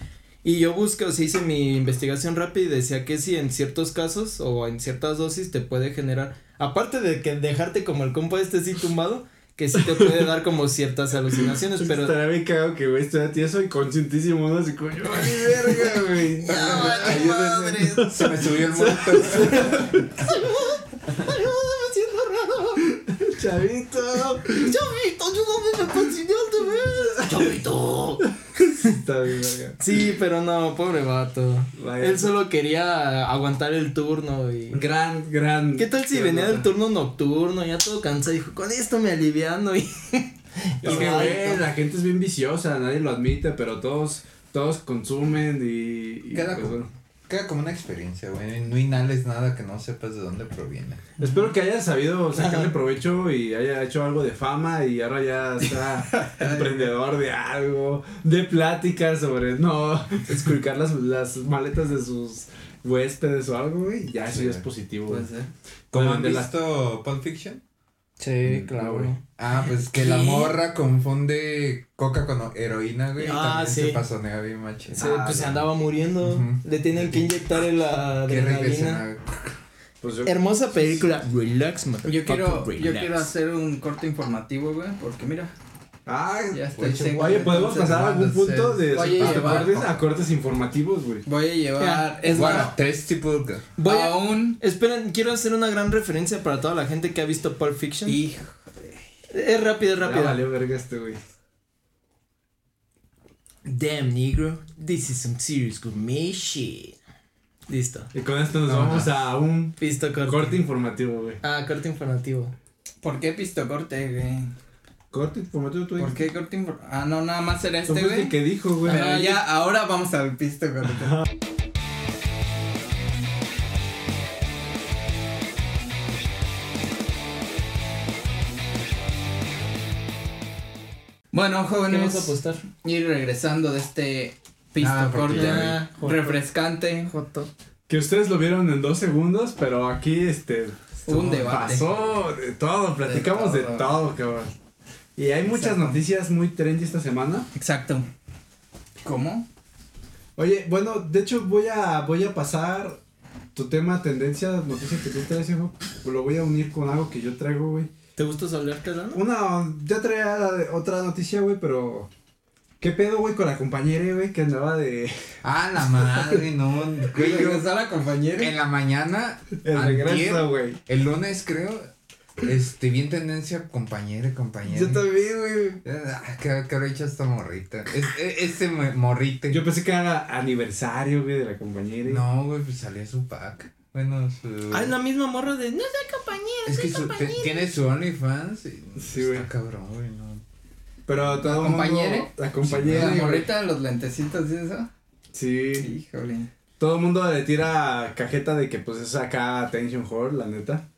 Y yo busqué, o sea, hice mi investigación rápida y decía que si en ciertos casos o en ciertas dosis te puede generar, aparte de que dejarte como el compa este así tumbado, que sí te puede dar como ciertas alucinaciones, pero... Estaría bien cagado que, güey, estoy tieso y conscientísimo, ¿no? Así como, yo, ay, verga, güey. Ayúdenme. Se me subió el muerto. Chavito. Chavito, ayúdame, me consiguió otra vez. Chavito. Está bien, verga. Sí, pero no, pobre vato. Vaya. Él solo quería aguantar el turno y... Gran, gran. ¿Qué tal si venía del turno nocturno, ya todo cansado, dijo, con esto me aliviano y... Es que, güey, la gente es bien viciosa, nadie lo admite, pero todos, todos consumen y. y, Queda pues, bueno. Queda como una experiencia, güey. No inhales nada que no sepas de dónde proviene. Espero que haya sabido sacarle provecho y haya hecho algo de fama y ahora ya está emprendedor de algo, de pláticas sobre no esculcar las, las maletas de sus huéspedes o algo, güey. Ya eso Sí. ya es positivo, güey. ¿Cómo han visto Pulp Fiction? Sí, claro. güey. Ah, pues que ¿Qué? la morra confunde coca con heroína, güey. y Ah, también sí. se pasonea bien machín. Se, Ah, pues se no. andaba muriendo, Ujú. le tienen que inyectar la adrenalina. Pues yo- Hermosa película. Relax, man. Yo quiero, yo quiero hacer un corte informativo, güey, porque mira, Ay, ya estoy Oye, seco, Oye, podemos pasar a algún punto de oye, de llevar- cortes a cortes informativos, güey. Voy a llevar, es Bueno, más, tres tipos de... Voy a- Esperen, quiero hacer una gran referencia para toda la gente que ha visto Pulp Fiction. hijo, Es rápida, es Ya rápida. valió verga este, güey. Damn, negro. This is some serious gourmet shit. Listo. Y con esto nos Ajá. vamos a un Visto corte. corte informativo, güey. Ah, corte informativo. ¿por qué pisto corte, güey? Corte informativo, tú ¿Por qué corte Ah, no, nada más era este, güey. que dijo, güey. Pero ya, ahora vamos al pisto corte. Bueno, ¿Qué vas a jóvenes, apostar? ir regresando de este pisto Ah, porque corte ya refrescante. Joto. Que ustedes lo vieron en dos segundos, pero aquí, este... Un debate. Pasó de todo, platicamos de todo. todo, cabrón. Y hay muchas Exacto. noticias muy trendy esta semana. Exacto. ¿Cómo? Oye, bueno, de hecho voy a voy a pasar tu tema tendencia, noticia que tú traes, hijo. Lo voy a unir con algo que yo traigo, güey. ¿Te gusta hablarte, Lano? Una, ya traía la de- otra noticia, güey, pero... ¿Qué pedo, güey, con la compañera, güey, que andaba de... Ah, la madre, no. Güey, yo- ¿Regresó la compañera? en la mañana, El regreso, güey. el lunes creo, este, vi en tendencia compañera, compañera. Yo también, güey. Ah, ¿qué, qué habrá hecho esta morrita? Es, e- este mo- morrite. Yo pensé que era aniversario, güey, de la compañera. No, güey, pues salía su pack. Bueno, su... Ah, es la misma morra de. No soy compañera. es que su- te- tiene su OnlyFans y Sí, está güey. cabrón, güey, no. Pero todo el mundo- compañere? La compañera. La güey. morrita de los lentecitos y eso. Sí. Híjole. Todo el mundo le tira cajeta de que pues es acá attention whore, la neta.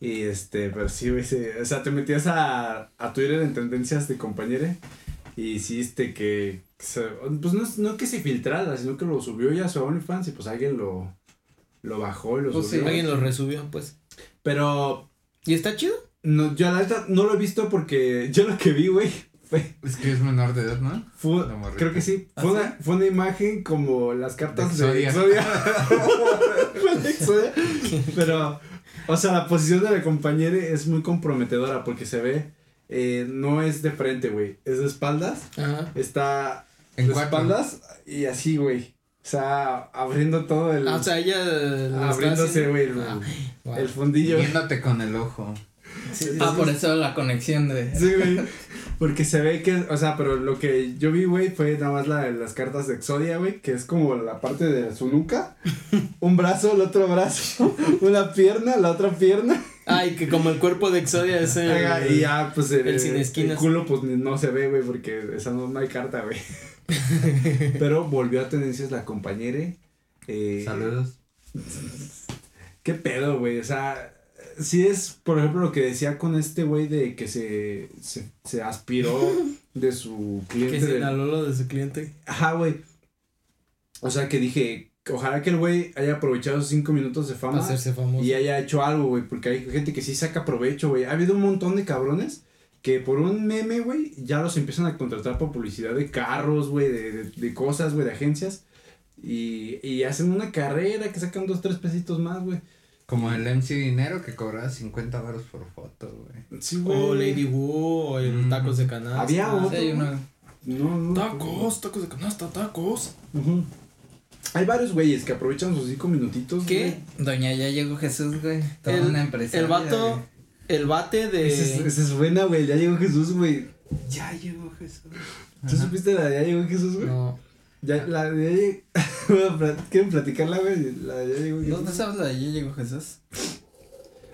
Y este, pero sí, güey, sí, o sea, te metías a, a Twitter en tendencias de compañere y hiciste que, pues no, no que se filtrara, sino que lo subió ya a su OnlyFans y pues alguien lo, lo bajó y lo Pues sí, subió. Alguien lo resubió, pues. Pero ¿Y está chido? no, yo la neta no lo he visto porque yo lo que vi, güey, fue, Es que es menor de edad, ¿no? fue- creo que sí, ¿Ah, fue, sí? una, fue una imagen como las cartas De. Exodia. De Exodia. Pero, o sea, la posición de la compañera es muy comprometedora porque se ve, eh, no es de frente, güey, es de espaldas, Ajá. está En de cuatro. espaldas y así, güey. O sea, abriendo todo el... Ah, o sea, ella. abriéndose, güey, el, Ah, wow. el fundillo. Viéndote con el ojo. Sí, sí, Ah, sí. por eso la conexión de. Sí, güey. Porque se ve que, o sea, pero lo que yo vi, güey, fue nada más la, las cartas de Exodia, güey, que es como la parte de su nuca, un brazo, el otro brazo, una pierna, la otra pierna, Ay, que como el cuerpo de Exodia es el. Y ya, pues el, el sin el esquinas. culo, pues no se ve, güey, porque esa no, no hay carta, güey. pero volvió a tendencias la compañere. Eh, Saludos. ¿Qué pedo, güey? O sea, sí es, por ejemplo, lo que decía con este güey de que se, se, se aspiró de su cliente. Que se inhaló lo de su cliente. Ajá, güey. O sea, que dije, ojalá que el güey haya aprovechado esos cinco minutos de fama hacerse famoso. y haya hecho algo, güey, porque hay gente que sí saca provecho, güey. Ha habido un montón de cabrones que por un meme, güey, ya los empiezan a contratar por publicidad de carros, güey, de, de, de cosas, güey, de agencias. Y, y hacen una carrera que sacan dos, tres pesitos más, güey. Como el MC Dinero que cobraba 50 baros por foto, güey. Sí, güey. O Lady Wu, o el Mm. tacos de canasta. Había Sí, otro. una- No, no. Tacos, tacos de canasta, tacos. Ujú. Hay varios güeyes que aprovechan sus cinco minutitos. ¿Qué? Doña ya llegó Jesús, güey. Toda El, una empresa. el vato, el bate güey. Esa es, de. esa es buena, güey. Ya llegó Jesús, güey. Ya llegó Jesús. ¿Tú supiste la de ya llegó Jesús, güey? No. Ya, la de ¿Quieren platicarla, güey? La de ya llegó. ¿No sabes la de ya llegó Jesús?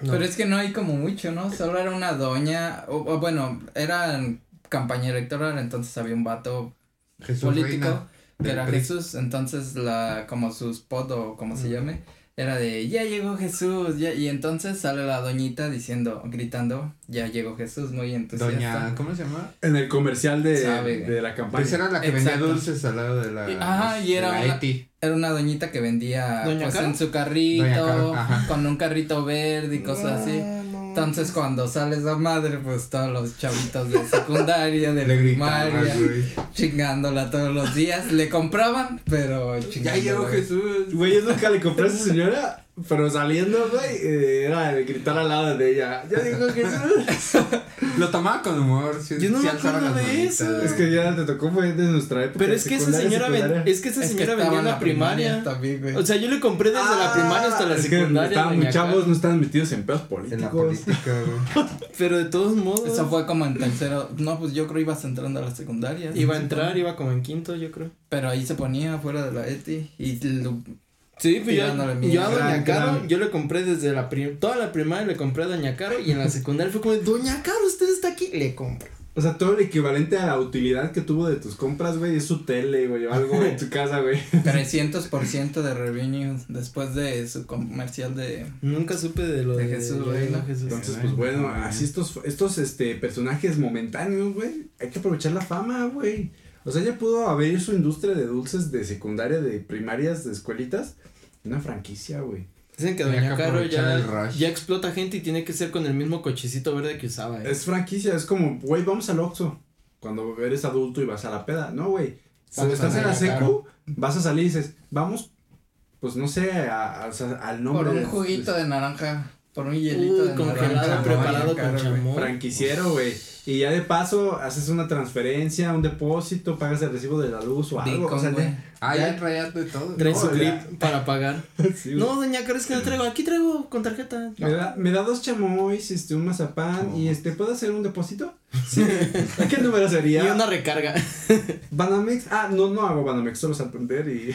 no. Pero es que no hay como mucho, ¿no? Solo era una doña, o, o bueno, era campaña electoral, entonces había un vato Jesús político Reina. que era. Jesús, entonces la, como su spot o como se llame, era de, ya llegó Jesús, ya, y entonces sale la doñita diciendo, gritando, ya llegó Jesús, muy entusiasta. Doña, ¿cómo se llama? En el comercial de, Sabe, de la campaña. Pues era la que Exacto. vendía dulces al lado de la. Ajá, y era una- Eti. Era una doñita que vendía ¿Doña pues en su carrito, Doña Caro, ajá. con un carrito verde y cosas así. Entonces cuando sale esa madre, pues todos los chavitos de secundaria, de Le primaria, chingándola todos los días, le compraban, pero Ya chingándola. llegó Jesús. Güey, yo nunca le compré a esa señora, pero saliendo, güey, eh, era el gritar al lado de ella. Ya llegó Jesús. Lo tomaba con humor. Sí, Yo no sí me acuerdo de manitas, eso. es que ya te tocó, fue de nuestra época. Pero es que esa señora ven- es que esa Es que señora vendía en en la primaria. también, güey. O sea, yo le compré desde la primaria hasta la Ah, es que secundaria. Estaban muy chavos, no estaban metidos en pedos En la políticos. política, güey. Pero de todos modos. Eso fue como en tercero, no, pues yo creo ibas entrando a la secundaria. Iba a entrar, iba como en quinto, yo creo. Pero ahí se ponía afuera de la ETI y lo- Sí, pues yo, yo a. Doña Caro, gran. yo le compré desde la prim toda la primaria le compré a Doña Caro y en la secundaria fue como, Doña Caro, usted está aquí, le compro. O sea, todo el equivalente a la utilidad que tuvo de tus compras, güey, es su tele, güey, o algo en tu casa, güey. 300% de revenue después de su comercial de... Nunca supe de lo De de, Jesús, güey, ¿no? Jesús. Entonces, pues bueno, no, así estos, estos este, personajes momentáneos, güey, hay que aprovechar la fama, güey. O sea, ya pudo haber su industria de dulces de secundaria, de primarias, de escuelitas, una franquicia, güey. Dicen que Doña que Caro ya, explota gente y tiene que ser con el mismo cochecito verde que usaba. ¿eh? Es franquicia, es como, güey, vamos al Oxxo. Cuando eres adulto y vas a la peda, ¿no, güey? Si Vamos estás en la secu, vas a salir y dices, vamos, pues no sé, a- a- o sea, al nombre. Por un de- juguito de naranja, por un hielito de congelado, naranja. preparado con chamoy. franquiciero, güey. Y ya de paso haces una transferencia, un depósito, pagas el recibo de la luz o algo. O sea, ya- Ah, Ya- ya de todo. Trae No, su clip para pagar. sí, no, Doña Caro, es que no traigo. Aquí traigo con tarjeta. Me da, me da dos chamois, este, un mazapán y este, ¿puedo hacer un depósito? Sí. ¿A qué número Y sería? una recarga. Banamex. Ah, no, no hago Banamex, solo Santander y.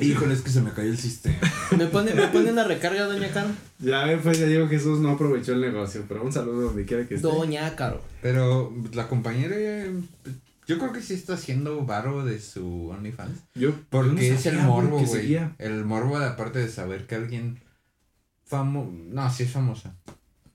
Híjole, es que se me cayó el sistema. ¿Me pone, ¿Me pone una recarga, doña Caro? Ya ven, pues ya digo Jesús no aprovechó el negocio, pero un saludo donde quiera que esté. Doña Caro. Pero la compañera, eh, yo creo que sí está haciendo varo de su OnlyFans. Yo, yo Porque no es el morbo, güey. El morbo, de aparte de saber que alguien famoso. No, sí es famosa.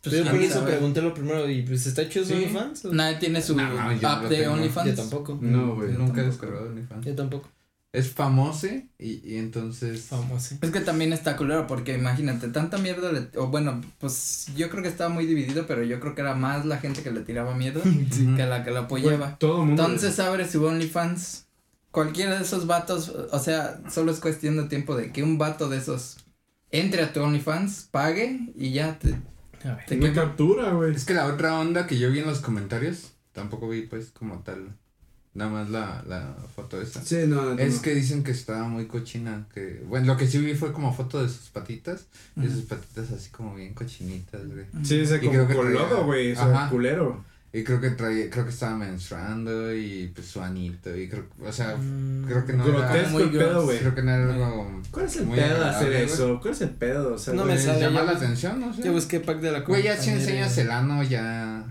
Pues Yo por eso pregunté lo primero y pues está hecho su Sí. OnlyFans. o? Nadie tiene su No, no, yo app no de tengo. OnlyFans. Yo tampoco. No, güey. Nunca he descargado OnlyFans. Yo tampoco. Es famoso y, y entonces. Famoso. Es que también está culero porque imagínate, tanta mierda le, o bueno, pues yo creo que estaba muy dividido, pero yo creo que era más la gente que le tiraba Ujú. que la que la apoyaba. Güey, todo el mundo. Entonces abre su OnlyFans. Cualquiera de esos vatos, o sea, solo es cuestión de tiempo de que un vato de esos entre a tu OnlyFans, pague y ya te, A ver. te captura, güey. Es que la otra onda que yo vi en los comentarios, tampoco vi pues como tal, nada más la, la foto esa. Sí, no, no. Es que dicen que estaba muy cochina, que, bueno, lo que sí vi fue como foto de sus patitas, y Ujú. sus patitas así como bien cochinitas, güey. Sí, ese Y como creo que con lodo, güey. O sea, Ajá. culero. Y creo que traía, creo que estaba menstruando y pues su anito, y creo, o sea, Mm, creo que no era, Grotesco muy el pedo, güey. creo que no era algo ¿Cuál es el muy pedo de hacer eso? ¿Cuál es el pedo? O sea, No me sale. llama ya la atención, no sé. Ya busqué pack de la Güey, ya si enseñas el ano, ya...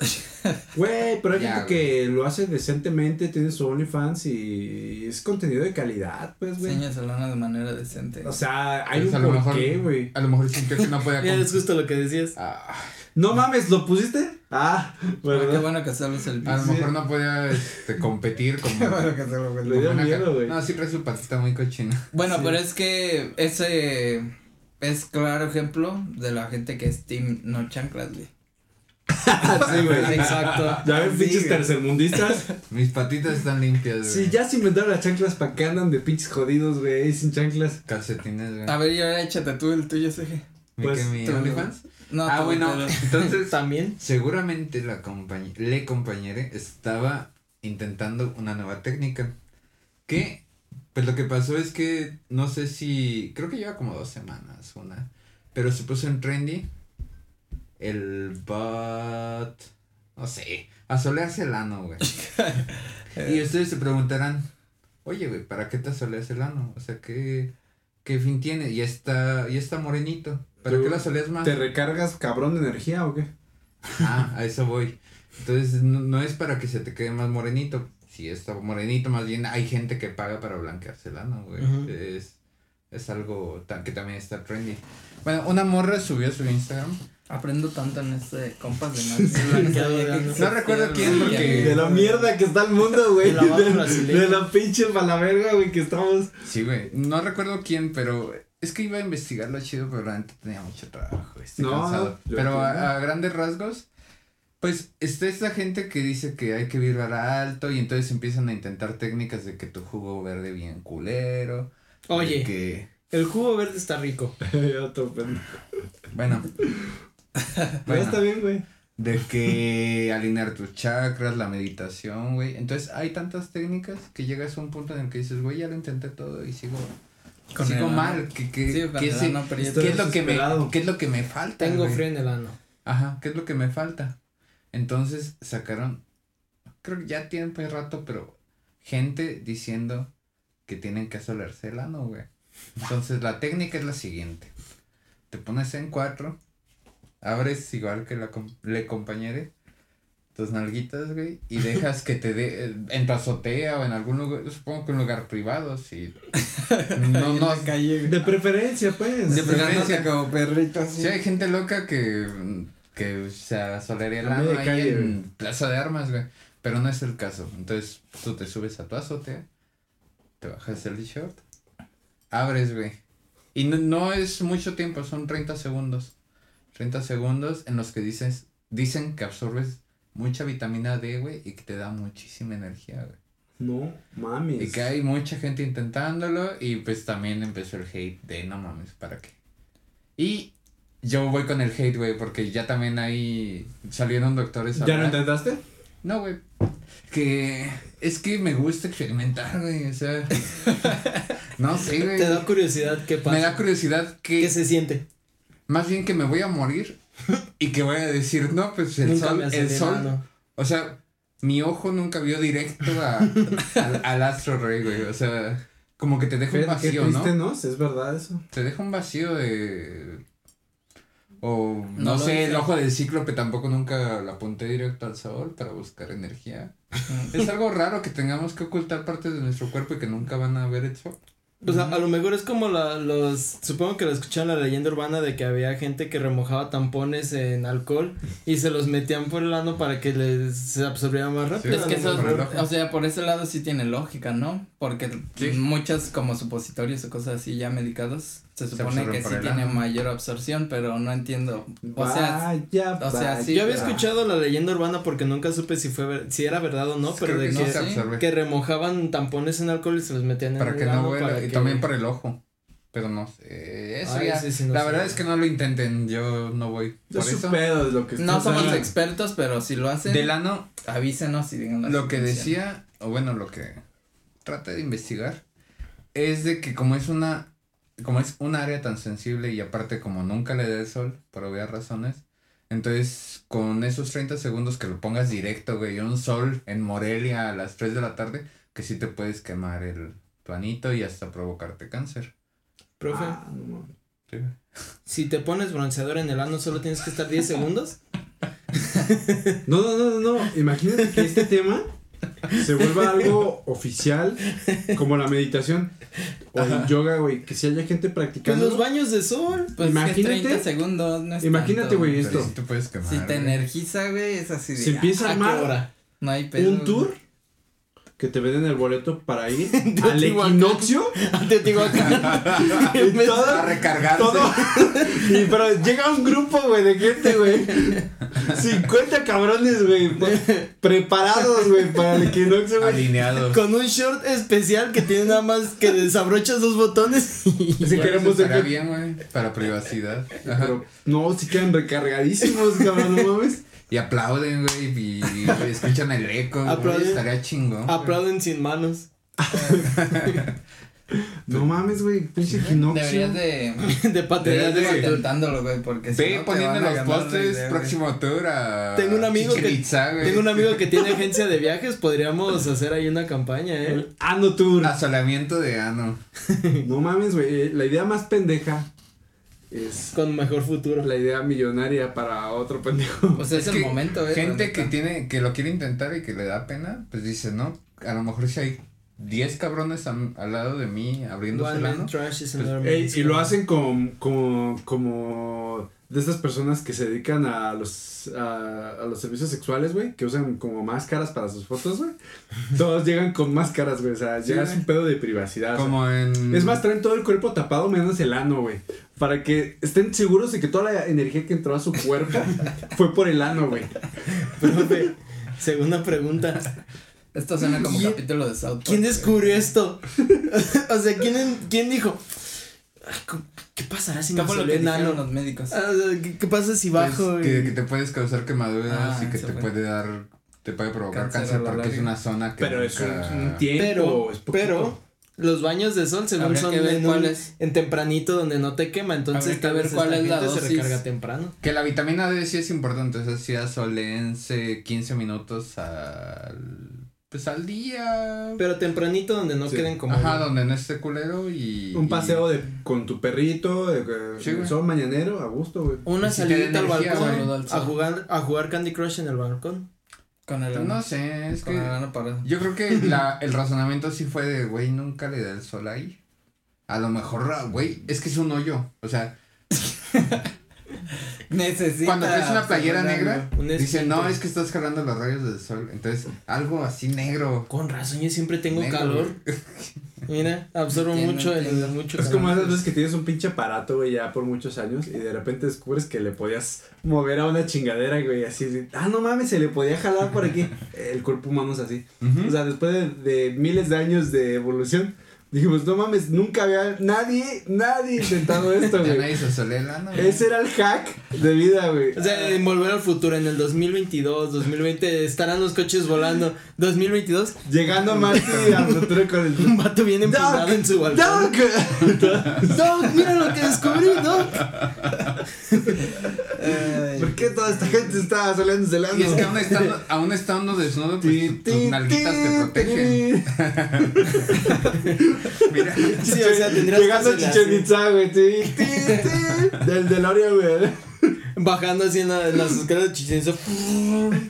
Güey, pero hay Ya, gente que lo hace decentemente, tiene su OnlyFans y es contenido de calidad, pues, güey. Enseñas el ano de manera decente. O sea, hay Pues, un a lo mejor- porqué, güey. A lo mejor sintió que no podía... Ya con- es justo lo que decías. Ah, No mames, ¿lo pusiste? Ah, Pero qué bueno que solo es el a lo mejor no podía este, competir como... Qué bueno que solo fue el Le dio miedo, güey. No, sí trae su patita muy cochina. Bueno, Sí. pero es que ese es claro ejemplo de la gente que es team no chanclas, güey. sí, güey. Exacto. Ya ven, Sí, pinches güey. tercermundistas. Mis patitas están limpias, güey. Sí, ya se inventaron las chanclas para que andan de pinches jodidos, güey, sin chanclas. Calcetines, güey. A ver, y ahora échate tú el tuyo, Seje. ¿Mi pues, tú- OnlyFans? No, Ah, bueno, entonces... También. Seguramente la compañía, le compañera estaba intentando una nueva técnica. Que, pues lo que pasó es que, no sé si, creo que lleva como dos semanas una, pero se puso en trendy el bot, no sé, a solearse el ano, güey. y ustedes se preguntarán, oye, güey, ¿para qué te asoleas el ano? O sea, ¿qué, qué fin tiene? Ya está, ya está morenito. ¿Para qué lo asoleas más? ¿Te recargas cabrón de energía o qué? Ah, a eso voy. Entonces, no, no es para que se te quede más morenito. Si está morenito, más bien hay gente que paga para blanquearse el ano, güey. Es, es algo tan, que también está trendy. Bueno, una morra subió a su Instagram. Aprendo tanto en este compas de más. de. No recuerdo quién, porque- De la mierda que está el mundo, güey. De, brasileño. de la pinche palaverga, güey, que estamos. Sí, güey. No recuerdo quién, pero es que iba a investigarlo chido, pero neta tenía mucho trabajo. Estoy No, cansado. Pero a, a grandes rasgos, pues está esta gente que dice que hay que vibrar alto y entonces empiezan a intentar técnicas de que tu jugo verde bien culero. de Oye, Que, el jugo verde está rico. Ya, otro pendejo. bueno. Bueno, está bien, güey. de que alinear tus chakras, la meditación, güey. Entonces hay tantas técnicas que llegas a un punto en el que dices, güey, ya lo intenté todo y sigo, Con sigo el mal. ¿Qué, qué, Sí, qué el es, ano aprieto. qué es lo que me. ¿Qué es lo que me falta? Tengo güey? frío en el ano. Ajá, ¿qué es lo que me falta? Entonces sacaron, creo que ya tienen pues rato, pero gente diciendo que tienen que asolarse el ano, güey. Entonces la técnica es la siguiente. Te pones en cuatro, abres igual que la com- le compañere tus nalguitas, güey, y dejas que te dé eh, en tu azotea o en algún lugar, supongo que un lugar privado, si no, no, calle. De preferencia, pues. De preferencia. como perrito así. Sí, hay gente loca que, que se asolearía el ahí calle, en Plaza de Armas, güey. Pero no es el caso. Entonces, tú te subes a tu azotea, te bajas el short, abres, güey. Y no, no es mucho tiempo, son 30 segundos. 30 segundos en los que dices, dicen que absorbes mucha vitamina D, güey, y que te da muchísima energía, güey. No, mames. Y que hay mucha gente intentándolo y pues también empezó el hate de no mames, ¿para qué? Y yo voy con el hate, güey, porque ya también ahí salieron doctores a ¿Ya lo intentaste? No, güey. Que es que me gusta experimentar, güey, o sea. no sé, güey. Te da curiosidad qué pasa. Me da curiosidad que ¿Qué se siente? Más bien que me voy a morir y que voy a decir, no, pues el Nunca sol, el sol o sea, mi ojo nunca vio directo a, al, al astro rey, güey. O sea, como que te deja un qué vacío, triste, ¿no? ¿no? Es verdad eso. Te deja un vacío de... O no, No lo sé, el ojo del cíclope tampoco nunca la apunté directo al sol para buscar energía. es algo raro que tengamos que ocultar partes de nuestro cuerpo y que nunca van a ver el sol. Pues a, a lo mejor es como la, los, supongo que lo escucharon la leyenda urbana de que había gente que remojaba tampones en alcohol y se los metían por el ano para que les se absorbiera más rápido. Es que eso, o sea, por ese lado sí tiene lógica, ¿no? Porque Sí. muchas como supositorios o cosas así ya medicados se supone que sí tiene mayor absorción, pero no entiendo. O sea, vaya, o sea, vaya. sí, Yo había pero- escuchado la leyenda urbana porque nunca supe si fue ver- si era verdad o no, pero Creo de que que, no se sí, absorbe. que remojaban tampones en alcohol y se los metían en para el que no huela para y que- también para el ojo. Pero no sé, eso Ay, ya. sí, sí, no la sé. verdad es que no lo intenten, yo no voy. Por Es su eso, pedo es lo que no somos expertos, pero si lo hacen, del ano, avísenos y digan la lo que decía, o bueno, lo que trata de investigar, es de que como es una, como es un área tan sensible y aparte como nunca le da el sol, por obvias razones, entonces con esos 30 segundos que lo pongas directo, güey, un sol en Morelia a las 3 de la tarde, que sí te puedes quemar el tu anito y hasta provocarte cáncer. Profe, Ah, no. Sí, si te pones bronceador en el ano solo tienes que estar 10 segundos. No, no, no, no, no. Imagínate que este tema se vuelva algo oficial, como la meditación o el yoga, güey. Que si haya gente Pues practicando. los baños de sol. Pues Imagínate- imagínate, 30 segundos, no es imagínate, güey, esto. sí te puedes quemar. Si te energiza, güey, es así de. Se empieza a ¿A qué armar hora? No hay pedo. un tour que te venden el boleto para ir al equinoccio. A Teotihuacán. y todo, A recargarse. todo. Y, pero llega un grupo, güey, de gente, güey. 50 cabrones, güey. pre- Preparados, güey, para el equinoccio, güey. Alineado. Con un short especial que tiene nada más que desabrochas dos botones y Si Bueno, queremos dejar- bien, güey, para privacidad. Ajá. Pero no, si quedan recargadísimos, cabrón, no mames. Y aplauden, güey, y, y escuchan el eco, güey, estaría chingón. aplauden sin manos. No mames, güey, pinche equinoccio. Deberías de. De patear. Deberías de intentándolo, güey, porque si Ve no poniendo los postres, idea, próximo tour a Tengo un amigo que-. Tengo un amigo que tiene agencia de viajes, podríamos hacer ahí una campaña, ¿eh? El Ano Tour. Asolamiento de ano. No mames, güey. La idea más pendeja es Con mejor futuro. la idea millonaria para otro pendejo. Pues es, el momento, eh. Gente que tiene, que lo quiere intentar y que le da pena, pues dice, no, a lo mejor si hay 10 cabrones al lado de mí abriéndose One el Pues, man's y lo hacen como, como, como de estas personas que se dedican a los, a, a los servicios sexuales, güey, que usan como máscaras para sus fotos, güey. Todos llegan con máscaras, güey, o sea, Sí, ya es un pedo de privacidad. o sea. Como en... Es más, traen todo el cuerpo tapado menos el ano, güey. Para que estén seguros de que toda la energía que entró a su cuerpo fue por el ano, güey. Profe, segunda pregunta. Esto suena como ¿Quién- capítulo de South Park. ¿Quién descubrió esto? o sea, ¿quién, en- quién dijo? "Ay, cu- ¿Qué pasará si me ¿Qué fue lo que enano? los médicos? Ah, ¿qué, qué pasa si pues, bajo? que, y- que te puedes causar quemaduras Ah, y que te fue. puede dar, te puede provocar Cáncer a porque es una zona que Pero es un, nunca- un tiempo. Pero, es pero, los baños de sol según Habría son que ver en, un- cuáles. en tempranito donde no te quema, entonces que tal ver cuál es la gente se dosis. recarga temprano. Que la vitamina D sí es importante, o sea, sí asolense 15 minutos al, pues al día. Pero tempranito donde no Sí. queden como... Ajá, donde no esté culero y... Un paseo de, con tu perrito, de, Sí, sol mañanero, a gusto, güey. Una salidita al balcón güey. a jugar, a jugar Candy Crush en el balcón. Con el Pues no sé, es Con que... Yo creo que la, el razonamiento sí fue de, güey, nunca le da el sol ahí. A lo mejor, güey, es que es un hoyo. O sea, Necesita. cuando traes una playera negra. Un dice, no, es que estás jalando los rayos del sol. Entonces, algo así negro. Con razón, yo siempre tengo negro, calor. Mira, absorbo Entiendo, mucho el, mucho Es calor. como esas veces que tienes un pinche aparato, güey, ya por muchos años y de repente descubres que le podías mover a una chingadera, güey, así, ah, no mames, se le podía jalar por aquí. El cuerpo humano es así. O sea, después de, de miles de años de evolución, dijimos, no mames, nunca había nadie, nadie intentado esto, güey. nadie se el güey. Ese era el hack de vida, güey. O sea, en volver al futuro, en el 2022, 2020, estarán los coches volando. 2022, Llegando Marty al futuro con el... un vato bien empinado Doc, en su balcón. Doc. Doc, mira lo que descubrí, Doc. ¿Por qué toda esta gente está saliendo del Y es que aún estando, aún estando desnudo, pues tus nalguitas te protegen. Mira, Sí, o sea, tendrías que Llegando a Chichen. Itza, güey. ti, Del DeLorean, güey. Bajando así en, la- en las escaleras de Chichen Itza.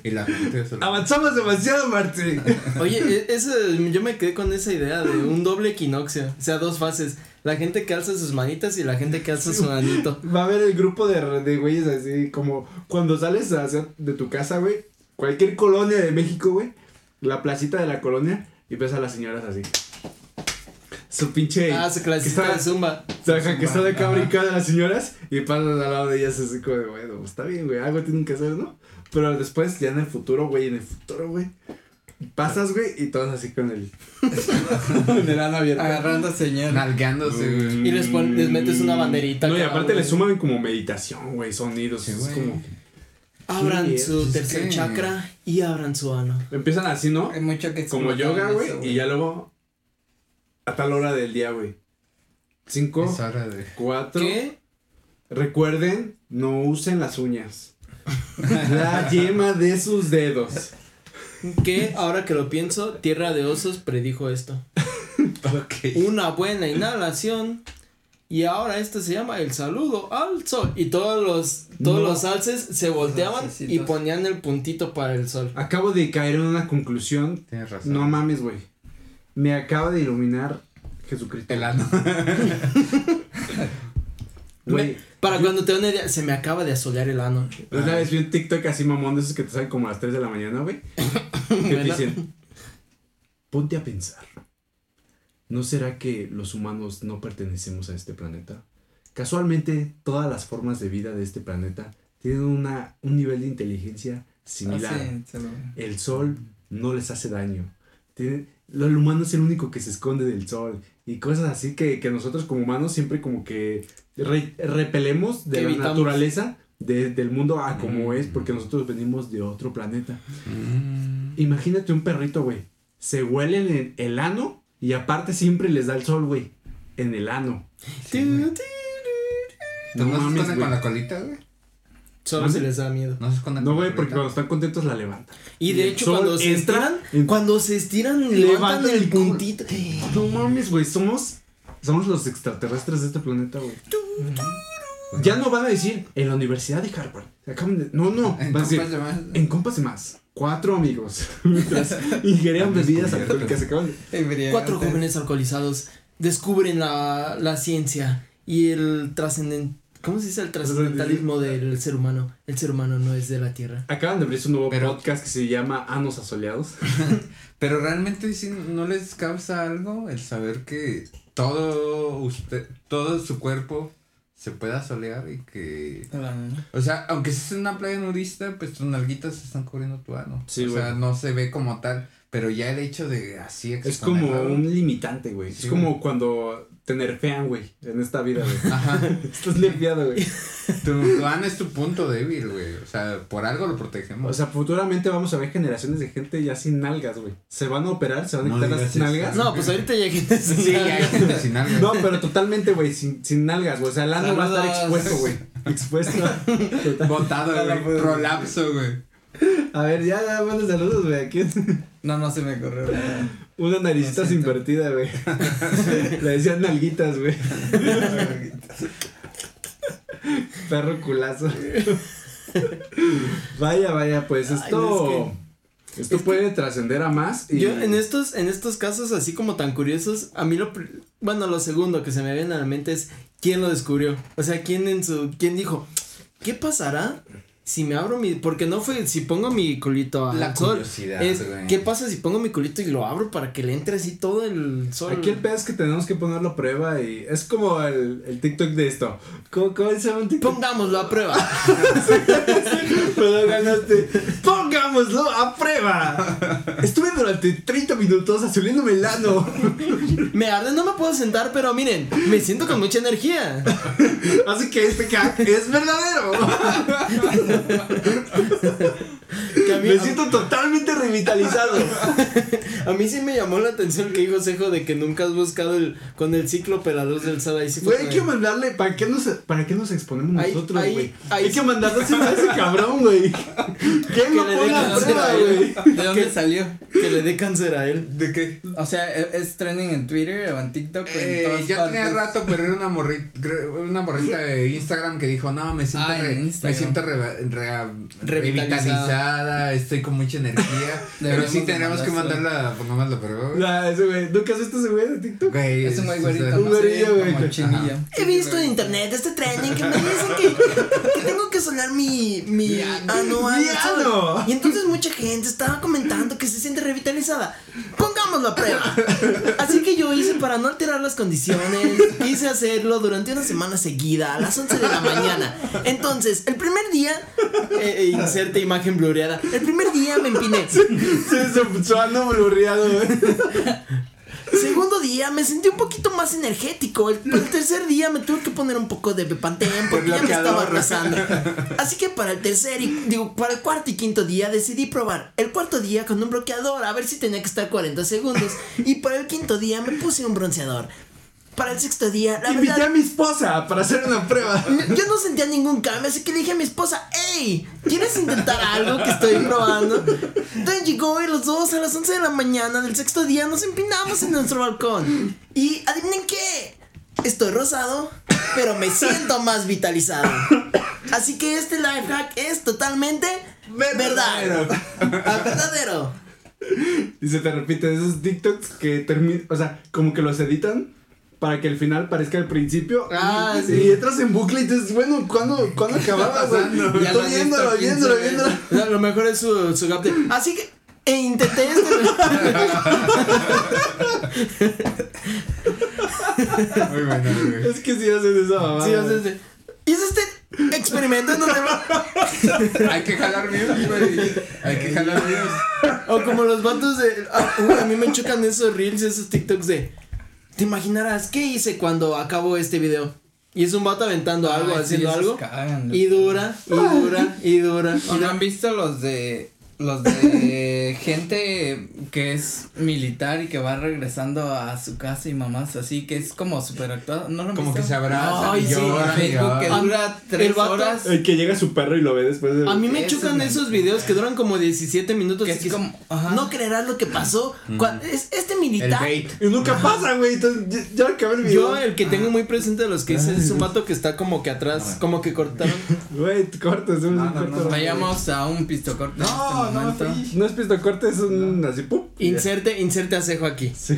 y la gente solo. Avanzamos demasiado, Martín. Oye, e- yo me quedé con esa idea de un doble equinoccio. O sea, dos fases. La gente que alza sus manitas y la gente que alza su anito. Va a haber el grupo de, de güeyes así, como cuando sales hacia- de tu casa, güey. Cualquier colonia de México, güey. La placita de la colonia. Y ves a las señoras así. Su pinche. Ah, su que clasista está- de zumba. O sea, que está de acá brincando las señoras y pasas al lado de ellas así como de, bueno, pues está bien, güey, algo tienen que hacer, ¿no? Pero después, ya en el futuro, güey, en el futuro, güey, pasas, güey, y todos así con el... con el ano abierto. Agarrando señal. Nalgueándose, güey. Y les, pon- les metes una banderita. No, y cada aparte le suman como meditación, güey, sonidos, Sí, es como... Abran Sí, su es tercer que- chakra y abran su ano. Empiezan así, ¿no? Hay mucho que Como yoga, güey, y ya luego a tal hora del día, güey. Cinco, Es hora de. cuatro... ¿Qué? Recuerden, no usen las uñas. La yema de sus dedos. Que ahora que lo pienso, Tierra de Osos predijo esto. Ok. Una buena inhalación. Y ahora esto se llama el saludo al sol. Y todos los, todos No. los alces se volteaban y ponían el puntito para el sol. Acabo de caer en una conclusión. Tienes razón. No mames, güey. Me acaba de iluminar Jesucristo. El ano. Güey. Me- para cuando te una idea, se me acaba de asolear el ano. Una vez vi un TikTok así mamón de esos que te salen como a las 3 de la mañana, güey. Que te dicen, ponte a pensar. ¿No será que los humanos no pertenecemos a este planeta? Casualmente, todas las formas de vida de este planeta tienen una, un nivel de inteligencia similar. Ah, sí, se lo- El sol no les hace daño. Tienen- el humano es el único que se esconde del sol. Y cosas así que, que nosotros como humanos siempre como que re- repelemos de la evitamos. naturaleza, de- del mundo a como Mm. es, porque nosotros venimos de otro planeta. Mm. Imagínate un perrito, güey. Se huelen en el ano y aparte siempre les da el sol, güey. En el ano. Sí, güey. No ¿No, se mames, esconden con la colita, güey? Solo ¿Mande? se les da miedo. No se esconden No, güey, porque cuando están contentos la levantan. Y de hecho, cuando se entra estiran, en- cuando se estiran, Levantan levantan el puntito. No mames, güey, somos, somos los extraterrestres de este planeta, güey. Ya no van a decir en la Universidad de Harvard. Acaban de- No, no. En van a decir compas de más. en compas de más. Cuatro amigos. Mientras ingerían bebidas alcohólicas. Acaban de-. Cuatro jóvenes alcoholizados descubren la, la ciencia y el trascendent... ¿Cómo se dice el trascendentalismo del ser humano? El ser humano no es de la Tierra. Acaban de abrir su nuevo Pero- podcast que se llama Anos Asoleados. Pero realmente sí no les causa algo el saber que todo usted, todo su cuerpo se pueda solear y que o sea, aunque estés en una playa nudista, pues tus nalguitas están cubriendo tu ano. Sí, o sea, no se ve como tal, pero ya el hecho de así Es como un limitante, güey. Sí, es como güey. cuando te nerfean, güey, en esta vida, güey. Ajá. Estás nerfeado, güey. Tu, ano es tu punto débil, güey. O sea, por algo lo protegemos. O sea, futuramente vamos a ver generaciones de gente ya sin nalgas, güey. Se van a operar, se van a No quitar las nalgas. No, pues ahorita ya gente sin sí, ya hay nalgas. gente sin algo. No, pero totalmente, güey, sin, sin nalgas, güey. O sea, el ano va a estar expuesto, güey. Expuesto. Botado, güey. Prolapso, güey. A ver, ya, ya, buenos saludos, güey. Aquí es No, no se me ocurrió. Una naricita siento. invertida, güey. Le decían nalguitas, güey. Perro culazo. vaya, vaya, pues Ay, esto. no, esto puede trascender a más. Y... Yo en estos, en estos casos así como tan curiosos, a mí lo, bueno, lo segundo que se me viene a la mente es quién lo descubrió. O sea, quién en su, quién dijo, ¿qué pasará si me abro mi, porque no fue, si pongo mi culito al La sol, curiosidad, es, güey. ¿qué pasa si pongo mi culito y lo abro para que le entre así todo el sol? Aquí el pedo es que tenemos que ponerlo a prueba y es como el, el TikTok de esto. ¿Cómo, cómo se llama un TikTok? Pongámoslo a prueba. Pero ganaste. ¡Pongámoslo a prueba! Estuve durante 30 minutos azuliéndome el ano. me arde, no me puedo sentar, pero miren, me siento con mucha energía. Así que este hack es verdadero. Mí, Me siento totalmente revitalizado. a mí sí me llamó la atención que dijo Cejo de que nunca has buscado el con el ciclo la luz del sol ahí sí Güey, hay que mandarle. ¿Para qué nos, para qué nos exponemos Ahí- nosotros, ahí- güey? Hay que mandárselo a ese cabrón, güey. ¿Quién lo pone dejan a hacer prueba, güey? ¿De dónde ¿Qué? salió? que le dé cáncer a él. ¿De qué? O sea, ¿e- ¿es trending en Twitter o en TikTok? o en Eh, todas ya tenía partes? rato, pero era una morrita, una morrita de Instagram que dijo, no, me siento, Ah, en re- me siento re- re- Revitalizada. estoy con mucha energía. pero sí tenemos que mandarla, pongamos la prueba. ese güey. ¿Nunca has visto ese güey de TikTok? Güey, Es un güey es- güerito. Un güerillo, güey, chinilla. He visto en internet este trending que me dicen que, que tengo que sonar mi, mi ano ¡Mi sol. ano! Y entonces mucha gente estaba comentando que se siente revitalizada. Pongámoslo a prueba. Así que yo hice para no alterar las condiciones, quise hacerlo durante una semana seguida a las 11 de la mañana. Entonces, el primer día, eh, eh, inserte imagen blureada. El primer día me empiné. Sí, su ano blurreado. Segundo día me sentí un poquito más energético. El, el tercer día me tuve que poner un poco de Bepantén porque ya me estaba arrasando. Así que para el tercer y digo, para el cuarto y quinto día decidí probar el cuarto día con un bloqueador a ver si tenía que estar 40 segundos. Y para el quinto día me puse un bronceador. Para el sexto día, la Invité verdad, a mi esposa para hacer una prueba. yo no sentía ningún cambio, así que le dije a mi esposa, hey, ¿quieres intentar algo que estoy probando? Entonces llegó y los dos a las 11 de la mañana del sexto día nos empinamos en nuestro balcón. Y adivinen qué, estoy rosado, pero me siento más vitalizado. Así que este life hack es totalmente verdadero. Ah, verdadero. Y se te repite esos TikToks que terminan, o sea, como que los editan para que al final parezca el principio. Ah, y, sí. y entras en bucle y dices, bueno, ¿cuándo, ¿cuándo acababa, güey? pasando? Ya Estoy viéndolo, viéndolo, 15 viéndolo. No, lo mejor es su, su gap de- Así que e intenté este. Muy bueno, güey. Es que sí hacen esa mamada. Sí, o sea, sí. Hice este experimento en donde va- Hay que jalar views, güey. Hay que jalar views. O como los vatos de. ah, uy, a mí me chocan esos reels, esos TikToks de. Te imaginarás qué hice cuando acabo este video. Y es un vato aventando algo, sí, haciendo algo. cagan, Y dura, y dura, y dura. y ¿O no han visto los de los de gente que es militar y que va regresando a su casa y mamás así que es como súper actuado no lo Como que se abrazan Ay, y sí, Facebook que dura El tres vato- horas El que llega su perro y lo ve después de. A mí me chocan me- esos videos que duran como 17 minutos. que es que como ajá. No creerás lo que pasó. Cua- es- este El militar. bait. Y nunca pasa, güey. Entonces, ya, ya acabé el video. Yo, el que tengo muy presente de los que hice es un vato que está como que atrás, como que cortaron. Güey, cortas, es un No, no. vayamos a un pistocorte No, no. No es pisto corte, es un así, ya. Inserte, inserte a cejo aquí. Sí.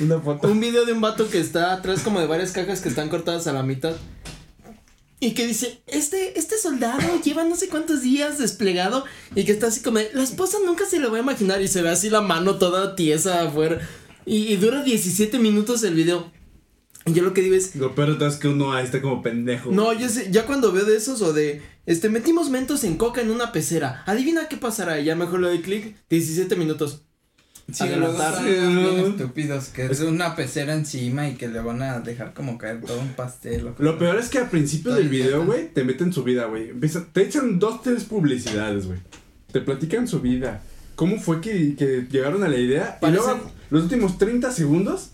Una foto. Un video de un vato que está atrás como de varias cajas que están cortadas a la mitad. Y que dice, este, este soldado lleva no sé cuántos días desplegado y que está así como, de, la esposa nunca se lo va a imaginar y se ve así la mano toda tiesa afuera. Y, y dura 17 minutos el video. Y yo lo que digo es, Lo peor es que uno ahí está como pendejo. no, yo sé, ya cuando veo de esos o de, este, metimos mentos en coca en una pecera. Adivina qué pasará. Y ya mejor le doy clic, 17 minutos. Sí, unos bien estúpidos que es una pecera encima y que le van a dejar como caer todo un pastel. Lo peor es que al principio del el video, güey, te meten su vida, güey. Te echan dos, tres publicidades, güey. Te platican su vida. ¿Cómo fue que, que llegaron a la idea? Y luego, los últimos 30 segundos,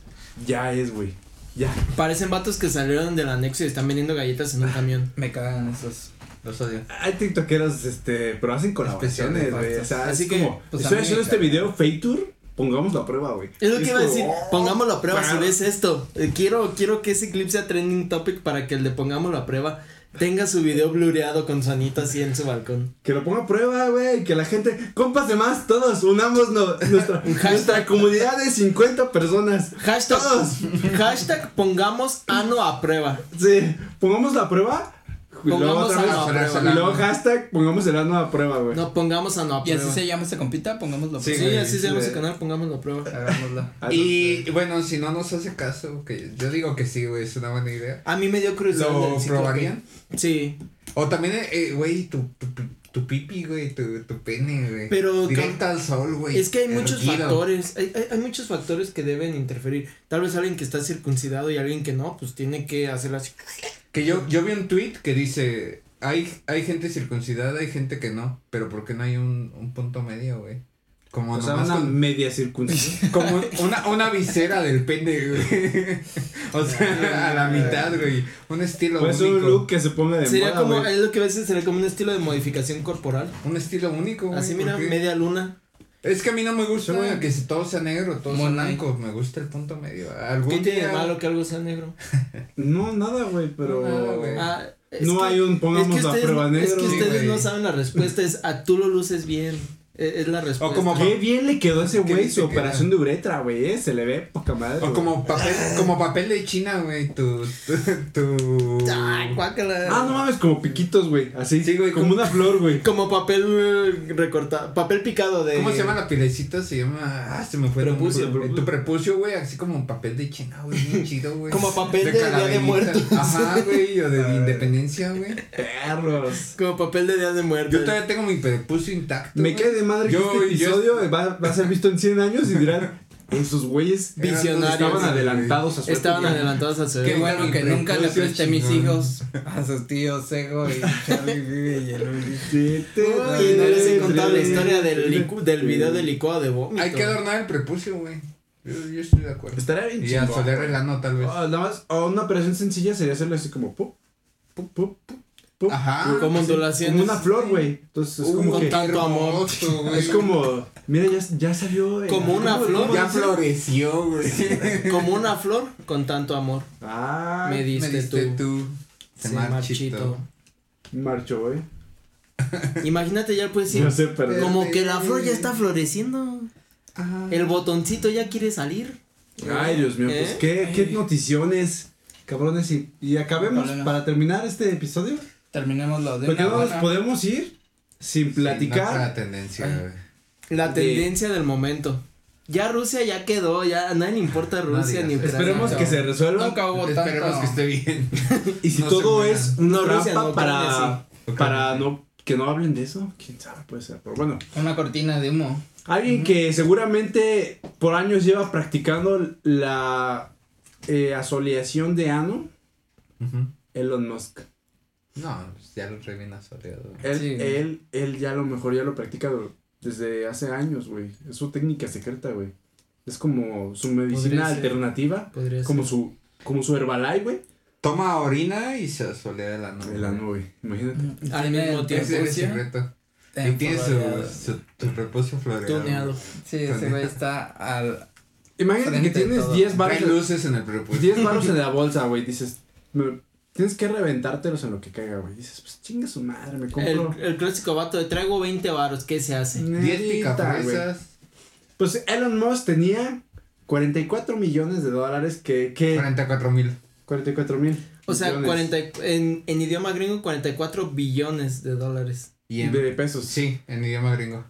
ya es, güey. Ya. Parecen vatos que salieron del anexo y están vendiendo galletas en un camión. Me cagan esos. Los odio. Hay tiktokeros, este, pero hacen colaboraciones, güey. O sea, Así es que, como, pues, a estoy haciendo este video, Fake Tour, pongamos la prueba, güey. Es lo que iba a decir, oh, pongámoslo a prueba si claro. ves esto. Eh, quiero, quiero que ese clip sea trending topic para que el de pongámoslo a prueba tenga su video blureado con su anita así en su balcón. Que lo ponga a prueba, güey. Que la gente, compas de más, todos unamos no- nuestra, hashtag. nuestra comunidad de 50 personas. Hashtag, Todos. hashtag pongamos ano a prueba. Sí, pongamos la prueba. Y luego, otra vez, a prueba. y hashtag, pongamos el ano a prueba, güey. No, pongamos a Y prueba. así se llama este compita, pongámoslo. Sí, Sí, güey, así se llama sí. su canal, pongámoslo a prueba. Hagámoslo. Ah, Y bueno, si no nos hace caso, que yo digo que sí, güey, es una buena idea. A mí me dio curiosidad. ¿Lo probarían? Sí. O también, eh, güey, tu, tu, tu pipi, güey, tu, tu pene, güey. Pero Directo al sol, güey. Es que hay muchos factores, hay, hay, hay muchos factores que deben interferir. Tal vez alguien que está circuncidado y alguien que no, pues tiene que hacerlo así. Que yo, yo vi un tweet que dice, hay, hay gente circuncidada, hay gente que no, pero ¿por qué no hay un, un punto medio, güey? Como O sea, nomás una con- media circuncisión. como una, una visera del pende, güey. O sea, a la mitad, güey. Un estilo Pues único. un look que se ponga de Sería moda, como, güey. es lo que a veces sería como un estilo de modificación corporal. Un estilo único, güey. Así mira, media luna. Es que a mí no me gusta güey. que si todo sea negro, todo sea Mono. blanco. Me gusta el punto medio. Algún ¿Qué tiene de día- malo que algo sea negro? No, nada, güey, pero... No, nada, güey. Ah, es No que- hay un pongamos es que a ustedes, prueba Es negro. que ustedes güey. no saben la respuesta, es a tú lo luces bien. E- Es, la respuesta. como- Qué bien le quedó a ese ¿Qué güey su operación de uretra, güey, eh. Se le ve poca madre. O como papel, como papel de China, güey. Tu, tu, tu- Ay, guácala. Ah, no mames, como piquitos, güey. Así, Sí, güey, como como- una flor, güey. Como papel recortado, papel picado de... ¿Cómo se llama la pielecita? Se llama. Ah, se me fue. el Prepucio. Tu prepucio, güey. Así como papel de China, güey. Bien chido, güey. Como papel de Día de. Muertos. Ajá, güey. O de independencia, güey. Perros. Como papel de Día de Muertos. Yo todavía tengo mi prepucio intacto. Me güey. Madre que Yo- este yo- va, va a ser visto en 100 años y dirán, esos güeyes Visionarios. estaban adelantados a su Estaban época". adelantados a su Qué bueno que nunca le presté mis chingón. hijos a sus tíos Ego y Charlie Vive y el Uli. Sí, te- Uy, no les he contado la historia del, licu- del video del licuado de vómito. Hay que adornar el prepucio, güey. Yo, yo estoy de acuerdo. Estaría bien Y a chingón, solear güey. el ano, tal vez. Ah, nada más, o una operación sencilla sería hacerle así como pup, pup, pup, pup, Ajá. Como ondulaciones. Como una flor, güey. Entonces es Uh, como con que. tanto amor. Es como. Mira, ya, ya salió. eh, Como una ¿cómo- flor. cómo Ya floreció, güey. Como una flor con tanto amor. Ah, Me diste, Me diste tú. tú. Se Sí, marchito. marcho, güey. Imagínate ya puedes decir. No sé, perdón. Como que la flor ya está floreciendo. Ajá. El botoncito ya quiere salir. Ay, Dios mío, pues ¿Eh? qué, qué noticiones, cabrones. Y, y acabemos para terminar este episodio. Terminemos lo de Porque una no nos buena- podemos ir sin Sí, platicar. no es la tendencia. La De- tendencia del momento. Ya Rusia ya quedó, ya a nadie le importa Rusia ni. Ucrania. Esperemos que se resuelva. Nunca hubo Esperemos tanto. que esté bien. Y si No todo es una No, Rusia, trampa no, para, Ucrania para no que no hablen de eso, quién sabe, puede ser. Pero bueno, Una cortina de humo. alguien que seguramente por años lleva practicando la eh, asoleación de ano. Elon Musk. No, pues ya lo revina soleado. güey. Él, Sí. él, él ya a lo mejor ya lo practica desde hace años, güey. Es su técnica secreta, güey. Es como su medicina Podría ser. alternativa, Podría como ser. su, como su Herbalife, güey. Toma orina y se asolea el ano. El ano, güey. Imagínate. Al Tiene mismo tiempo. Ese es secreto. Y en tiene su, su, prepucio floreado. Tuneado. Sí, ese güey está al. Imagínate que de tienes todo. 10 Trae baros. luces en el prepucio. 10 baros en la bolsa, güey. Dices, me- tienes que reventártelos en lo que caiga, güey. Dices, pues chinga su madre, me El, compro. el clásico vato de traigo 20 varos, ¿qué se hace? 10 Neta, güey. picafresas. Pues Elon Musk tenía 44 millones de dólares que. que 44 mil. 44 mil. O sea, millones 40, y- en, en idioma gringo, 44 billones de dólares. Y en, de pesos. Sí, en idioma gringo.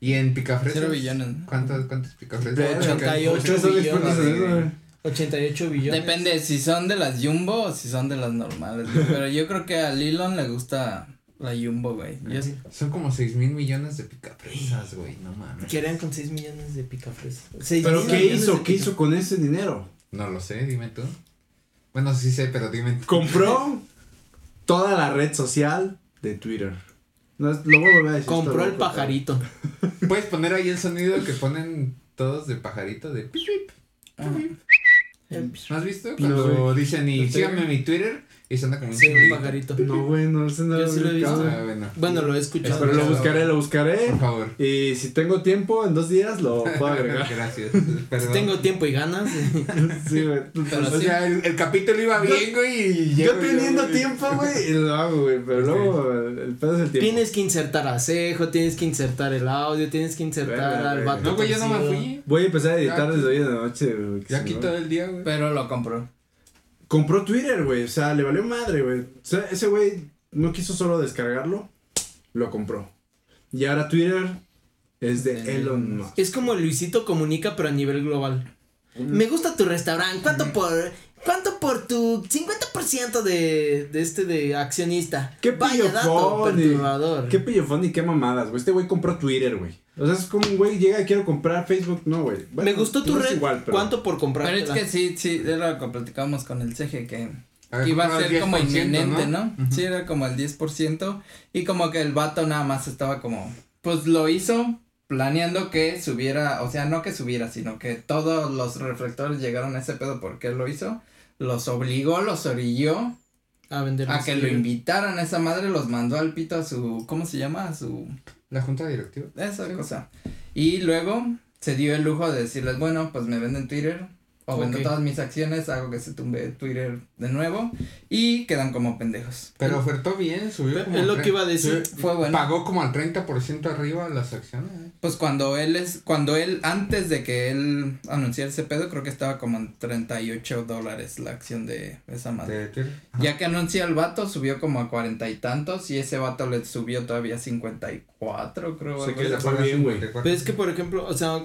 Y en picafresas. Cero billones, ¿no? ¿Cuántos, cuántos picafresas? Verga, 88 Ustedes son expertos en billones. Eso, güey. 88 billones. Depende si son de las Jumbo o si son de las normales. güey. Pero yo creo que a Lilon le gusta la Jumbo, güey. Yo. Son como 6 mil millones de picafresas, güey. No mames. ¿Qué harían con 6 millones de picafresas? Pero mil ¿qué hizo? ¿Qué hizo con ese dinero? No lo sé, dime tú. Bueno, sí sé, pero dime tú. Compró toda la red social de Twitter. No, lo voy a volver a decir. Compró el pajarito. Puedes poner ahí el sonido que ponen todos de pajarito de pip, pip. Ajá. ¿No has visto? No, Cuando güey. dicen y No síganme en mi Twitter y suena como un Sí, un pajarito. No, güey, no, ese no Yo sí lo he visto. Ah, bueno. Bueno, lo he escuchado. Pero lo buscaré, lo buscaré. Por favor. Y si tengo tiempo, en dos días lo puedo agregar. Gracias. Si Perdón. tengo tiempo y ganas. sí, güey. Pero O sí. sea, el, el capítulo iba bien, güey. y Yo teniendo güey. tiempo, güey, y lo hago, güey. Pero Sí. luego el, el pedo es el tiempo. tienes que insertar a Cejo, tienes que insertar el audio, tienes que insertar al vato. No, güey, yo no me fui. Voy a empezar a editar Ya, desde hoy en la noche, güey. Ya si todo el día, güey. Pero lo compró. Compró Twitter, güey. O sea, le valió madre, güey. O sea, ese güey no quiso solo descargarlo, lo compró. Y ahora Twitter es de De Elon Elon Musk. Es como Luisito Comunica, pero a nivel global. Me gusta tu restaurante. ¿Cuánto por cuánto por tu 50% de, de este de accionista? Qué Vaya dato perturbador. Qué pillofón y qué mamadas, güey. Este güey compró Twitter, güey. O sea, es como un güey llega y quiero comprar Facebook. No, güey. Bueno, Me gustó tu red. igual, pero- ¿Cuánto por comprar? Pero es que sí, sí, es lo que platicábamos con el CG, que Había iba a ser como 10%, inminente, ¿no? Sí, era como el 10%. Y como que el vato nada más estaba como. Pues lo hizo planeando que subiera. O sea, no que subiera, sino que todos los reflectores llegaron a ese pedo porque él lo hizo. Los obligó, los orilló A vender. a que lo invitaran a esa madre. Los mandó al pito a su. ¿Cómo se llama? A su. La junta directiva. Esa cosa. Y luego se dio el lujo de decirles, bueno, pues me venden Twitter. O vendo Ok. todas mis acciones, hago que se tumbe Twitter de nuevo. Y quedan como pendejos. Pero ofertó bien, subió Es como lo tre- que iba a decir. Fue bueno. Pagó como al 30% arriba las acciones. ¿eh? Pues cuando él es, cuando él, antes de que él anunciara ese pedo, creo que estaba como en 38 dólares la acción de esa madre. De. Ya que anuncia el vato, subió como a cuarenta y tantos, y ese vato le subió todavía 54, creo. O sea, que bien, güey. Pero es que, por ejemplo, o sea,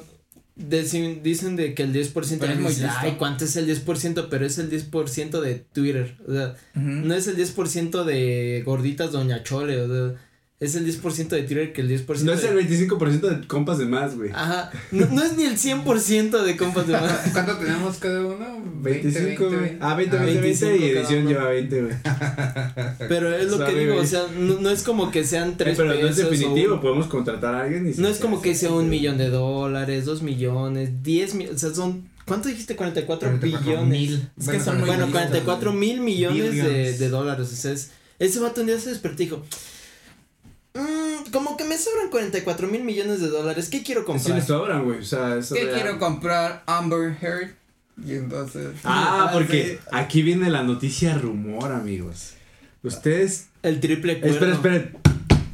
deci- dicen de que el 10%. Pero es muy dices, listo. Ay, ¿cuánto es el 10%? Pero es el 10% de Twitter. O sea, Ujú. no es el 10% de gorditas Doña Chole. O sea, es el 10% de Twitter que el 10%. No es el 25% de compas de más, güey. Ajá. No, no es ni el 100% de compas de más. ¿Cuánto tenemos cada uno? 25, güey. 20. Ah, 20, Ah, 20, 20 y 25 cada edición lleva 20, güey. Pero es lo que Sabe, digo, güey. o sea, no, no es como que sean Eh, tres pero no es pesos o definitivo, un- podemos contratar a alguien y No es como que sea un millón de dólares, dos millones, diez millones, o sea, son, ¿cuánto dijiste? 44, 44 billones. mil. Es que son muy Bueno, listos, 44 mil millones de, de dólares, o sea, es, ese vato un día se despertó y dijo, "Mm, como que me sobran 44 mil millones de dólares, ¿qué quiero Sí comprar? le sobran, güey, o sea, eso ¿Qué real. quiero comprar? Amber Heard. Y entonces. Ah, porque sí. aquí viene la noticia rumor, amigos. Ustedes, El triple cuerno. esperen, esperen.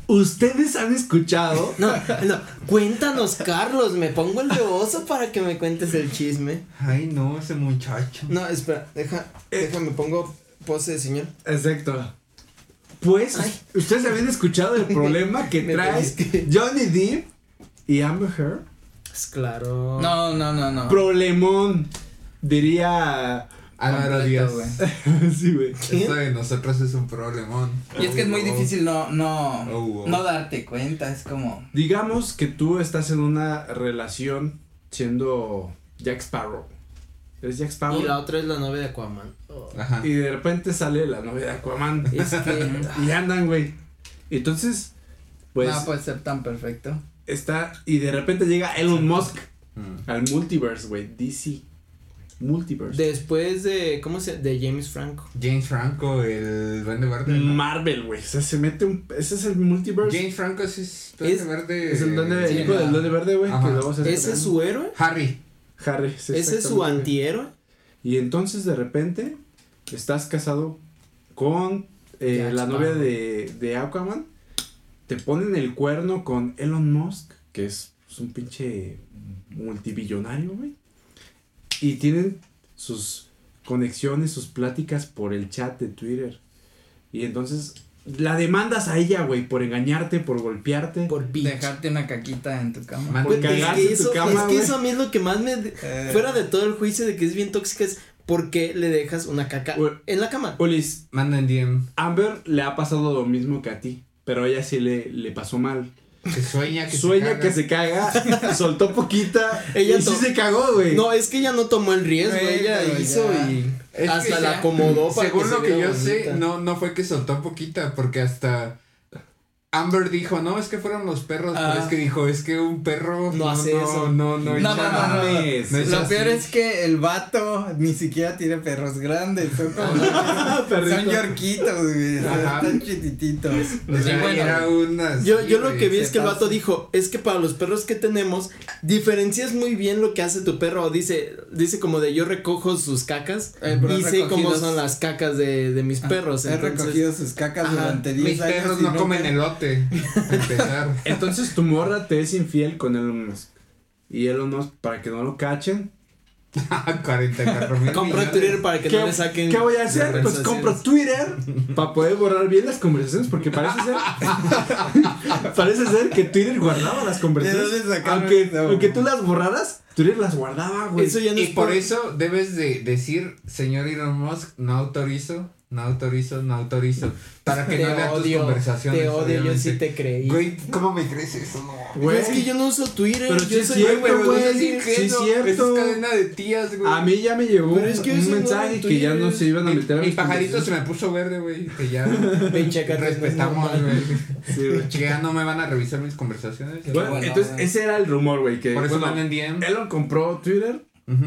Ustedes han escuchado No, no, cuéntanos, Carlos, me pongo el de oso para que me cuentes el chisme. Ay, no, ese muchacho. No, espera, deja, déjame pongo pose de señor. Exacto. Pues, Ay. ustedes habían escuchado el problema que trae. Johnny Depp y Amber Heard. Es claro. No, no, no, no. Problemón, diría. Álvaro Díaz. güey. sí, güey. Esto de nosotros es un problemón. Y es que es muy Oh, difícil no, no, Oh, oh. no darte cuenta, es como. Digamos que tú estás en una relación siendo Jack Sparrow. ¿Eres Jack Sparrow? Y la otra es la novia de Aquaman. Ajá. Y de repente sale la novia de Aquaman. Es que. y andan, güey. Entonces, pues, no puede ser tan perfecto. está. Y de repente llega Elon Musk Mm. al multiverse, güey. DC. Multiverse. Después de. ¿Cómo se De James Franco. James Franco, el duende verde. ¿no? Marvel, güey. O sea, se mete un. Ese es el multiverse. Duende Franco es, es duende Es- verde. es el duende, Sí, hijo del duende verde, güey. ¿Ese es su héroe? Harry. Harry. sí, ¿Ese es su antihéroe? Y entonces de repente estás casado con eh, la novia de, de Aquaman. Te ponen el cuerno con Elon Musk, que es pues, un pinche multibillonario, güey. Y tienen sus conexiones, sus pláticas por el chat de Twitter. Y entonces la demandas a ella, güey, por engañarte, por golpearte. Por bitch. Dejarte una caquita en tu cama. Man- por Güey, es que, en tu eso, cama, es que eso a mí es lo que más me. Eh. Fuera de todo el juicio de que es bien tóxica, es ¿por qué le dejas una caca en la cama? Ulis, Manda en DM. Amber le ha pasado lo mismo que a ti, pero a ella sí le, le pasó mal. Que sueña que Sueña se caga. que se caga, soltó poquita Ella y sí se cagó, güey. No, es que ella no tomó el riesgo, Güey, ella pero hizo ya. y Es que hasta ya- la acomodó para Según que lo se que yo sé, no, no fue que soltó poquita, porque hasta Amber dijo, no, es que fueron los perros, Ah. pero es que dijo, es que un perro No hace no, eso. No, no, No, no, no, no. mames. no Lo así. peor es que el vato ni siquiera tiene perros grandes, son como son yorquitos, güey, están chiquititos. O sea, Y bueno, era una- Yo, yo lo que vi es que el vato dijo, es que para los perros que tenemos, diferencias muy bien lo que hace tu perro. Dice, dice como de yo recojo sus cacas Eh, y sé cómo son las cacas de, de mis Ah, perros. He entonces- recogido sus cacas Ajá. durante 10 Mis años. perros y no comen elote. Empezar. Entonces tu morra te es infiel con Elon Musk. Y Elon Musk, para que no lo cachen, 44 mil Compra. Twitter para que ¿qué, no le saquen. qué voy a hacer? Pues compro Twitter para poder borrar bien las conversaciones, porque parece ser. parece ser que Twitter guardaba las conversaciones. ¿De dónde sacaron Aunque, tú las borraras, Twitter las guardaba, güey. Eso ya no Y es por eso debes de decir, señor Elon Musk, no autorizo no autorizo, no autorizo. Para que Te no vean tus conversaciones. te odio, yo obviamente. sí te creí. Güey, ¿cómo me crees eso? No. Güey, es que yo no uso Twitter. Pero yo sí es soy cierto, güey, güey. sí es cierto. Eso es cadena de tías, güey. A mí ya me llegó Pero es que un no mensaje en que ya no se iban a Mi, meter a mi mis pajarito se conversaciones. me puso verde, güey. Que ya respetamos, güey. Sí, güey. Que ya no me van a revisar mis conversaciones. Bueno, bueno, entonces güey. ese era el rumor, güey. Que Por eso bueno, manden DM. Elon compró Twitter,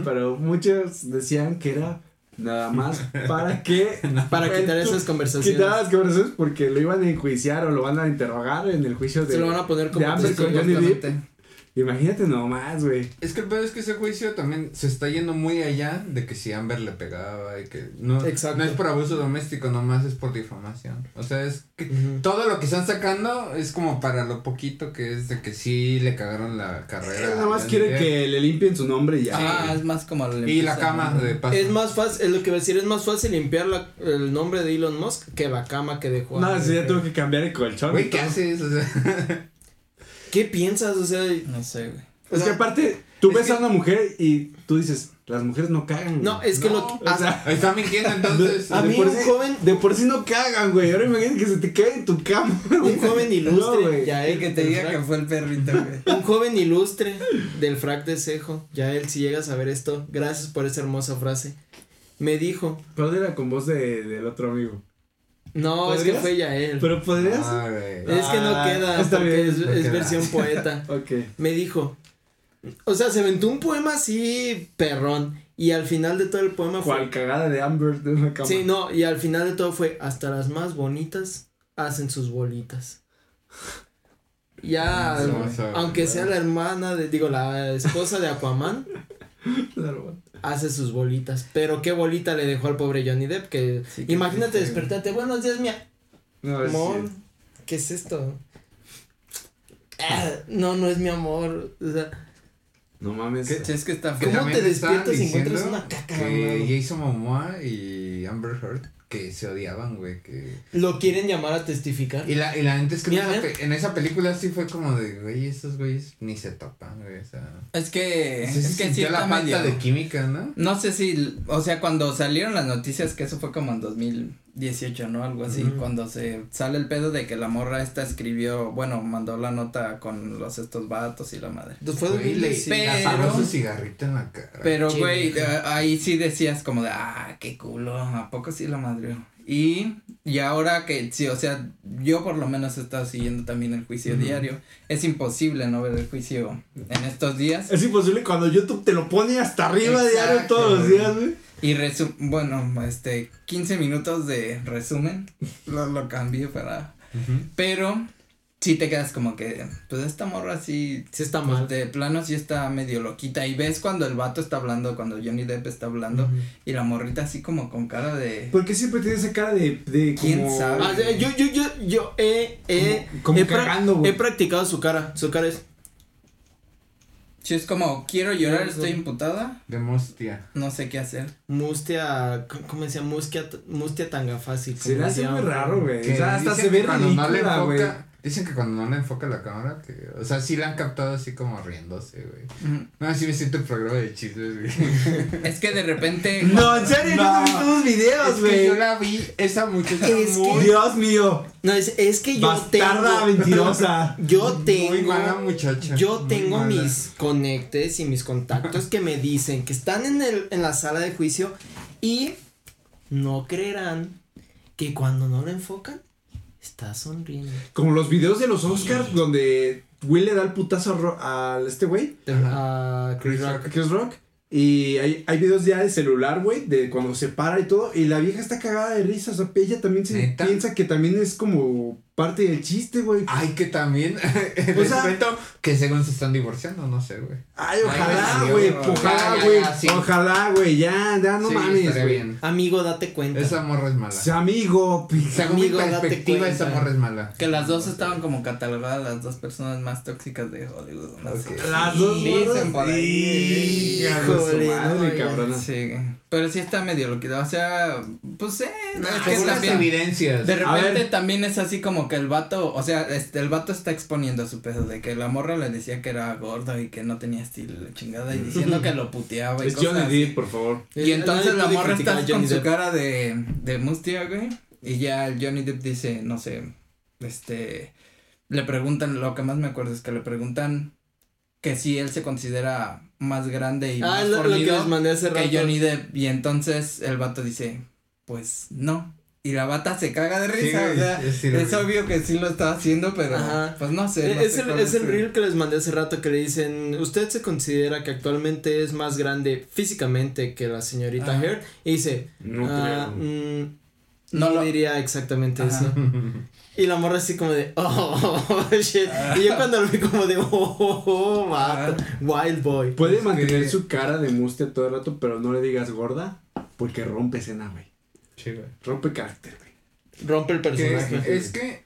pero muchos decían que era nada más para que Para quitar esas conversaciones. Quitar las conversaciones porque lo iban a enjuiciar o lo van a interrogar en el juicio de Se lo van a poner de como Amber con. Johnny Depp. Imagínate nomás, güey. Es que el peor es que ese juicio también se está yendo muy allá de que si Amber le pegaba y que no, Exacto. no es por abuso doméstico, nomás es por difamación. O sea, es que todo lo que están sacando es como para lo poquito que es de que sí le cagaron la carrera. Él nada más a quiere Johnny Depp. que le limpien su nombre y ya. Ah, es más como la Y la cama ¿no? de paso. Es más fácil, es lo que voy a decir, es más fácil limpiar la, el nombre de Elon Musk que la cama que dejó. No, sí, ya tuvo que cambiar el colchón. Güey, ¿qué haces? O sea, ¿Qué piensas? O sea, No sé, güey. o Es que aparte, tú es ves que- a una mujer y tú dices, las mujeres no cagan. no, güey". es que No, lo que. o sea, está mintiendo entonces. A de mí por un sí- joven- De por sí no cagan, güey. Ahora imagínate que se te cae en tu cama. un joven ilustre, No, güey. ya él que te diga que fue el perrito, güey. Un joven ilustre del frac de cejo, ya él si llegas a ver esto, gracias por esa hermosa frase. Me dijo, Pero era con voz de, del otro amigo. No, es que fue ya él. Pero podrías. Ah. Es que no Ah, queda, está porque bien, es, no es queda. versión poeta. Ok. Me dijo, o sea, se aventó un poema así, perrón, y al final de todo el poema fue... Cual cagada de Amber de una cama. Sí, no, y al final de todo fue, hasta las más bonitas hacen sus bolitas. Ya, aunque sea la hermana de, digo, la esposa de Aquaman, Claro. Hace sus bolitas. Pero qué bolita le dejó al pobre Johnny Depp, que Sí, qué imagínate despertarte, buenos días, mía. No, es Amor, cierto. ¿qué es esto? Ah, no, no es mi amor. O sea, No mames. Sí, es que está ¿Cómo te despiertas y encuentras una caca, Que? Jason Momoa y Amber Heard que se odiaban, güey, que... lo quieren llamar a testificar. Y la, y la neta es que en esa, pe- en esa película sí fue como de, güey, estos güeyes ni se topan, güey, o sea... Es que, Sí, es se que sí la falta medio. de química, ¿no? No sé si, o sea, cuando salieron las noticias, que eso fue como en 2018, ¿no? Algo así, Ujú. cuando se sale el pedo de que la morra esta escribió, bueno, mandó la nota con los estos vatos y la madre. Pues fue Güey, le 2017. Pero- su cigarrito en la cara. Pero, güey, ahí sí decías como de, ah, qué culo, ¿a poco sí la madrió? Y, y ahora que, sí, o sea, yo por lo menos he estado siguiendo también el juicio diario. Es imposible no ver el juicio en estos días. Es imposible cuando YouTube te lo pone hasta arriba Exacto, diario todos los días, güey. Y resu bueno, este, 15 minutos de resumen, lo, lo cambié para, pero sí te quedas como que, pues esta morra sí, Sí está pues, mal. de plano sí está medio loquita y ves cuando el vato está hablando, cuando Johnny Depp está hablando y la morrita así como con cara de... ¿Por qué siempre tiene esa cara de, de ¿Quién como- sabe? Ah, yo, yo, yo, yo he, he, Como- como he, pra- cagando, güey. he practicado su cara. Su cara es. Sí, es como, quiero llorar, estoy imputada, De Mostia. no sé qué hacer. Mustia. ¿Cómo decía? Mustia, mustia tanga fácil. Se le hace muy raro, güey. Que O sea, hasta se ve ridícula, güey. Dicen que cuando no le enfoca la cámara, que, o sea, sí la han captado así como riéndose, güey. No, así me siento el programa de chistes, güey. Es que de repente... No, en serio, yo no he visto esos Es videos, que güey. yo la vi, esa muchacha Es que- muy, Dios mío. No, es, es que yo Bastarda tengo. mentirosa. Yo muy tengo. mala muchacha. Yo muy tengo mala. mis conectes y mis contactos que me dicen que están en, el, en la sala de juicio y no creerán que cuando no lo enfocan, está sonriendo. Como los videos de los Oscars donde Will le da el putazo a este güey, A Chris Chris Rock. a Chris Rock. Y hay, hay videos ya de celular, güey, de cuando se para y todo. Y la vieja está cagada de risa. O sea, ella también se ¿Neta? piensa que también es como parte del chiste, güey. Ay, que también. O Les sea- cuento que según se están divorciando, no sé, güey. Ay, ojalá, güey, sí, Ojalá, güey. sí. Ojalá, güey. Ya, ya, no Sí, mames, bien. Amigo, date cuenta. Esa morra es mala. Sea amigo, Según Amigo, mi date perspectiva, esa morra es mala. Que las dos estaban como catalogadas las dos personas más tóxicas de Hollywood. No. Las dos Dicen morras. Híjole, madre, cabrona. Sí. Pero sí está medio loquito, o sea, pues eh, es que Algunas también- evidencias. De repente también es así como que el vato, o sea, este, el vato está exponiendo su pedo de que la morra le decía que era gordo y que no tenía estilo y la chingada y diciendo que lo puteaba y Es cosas Johnny. Depp, por favor. Y entonces Nadie la puede morra está con su Depp. cara de, de mustia, güey. Y ya el Johnny Depp dice, no sé, este, le preguntan, lo que más me acuerdo es que le preguntan que si él se considera más grande y Ah, más lo, lo que fornido les mandé hace rato. que Johnny Depp. Y entonces el vato dice, pues no. Y la bata se caga de Sí, risa, o sea, es sí obvio que sí lo está haciendo, pero Ajá. pues no sé. no es sé el, es el el- reel que les mandé hace rato que le dicen, ¿usted se considera que actualmente es más grande físicamente que la señorita. Heard? Y dice, No ah, creo. mm, No no lo- diría exactamente Ajá. eso. Y la morra así como de, oh, shit. Ah. Y yo cuando lo vi como de, oh, oh, oh, vato, wild boy. Puede Es mantener que- su cara de mustia todo el rato, pero no le digas gorda, porque rompe escena, güey. Sí, güey. Rompe carácter, güey. Rompe el personaje. es que,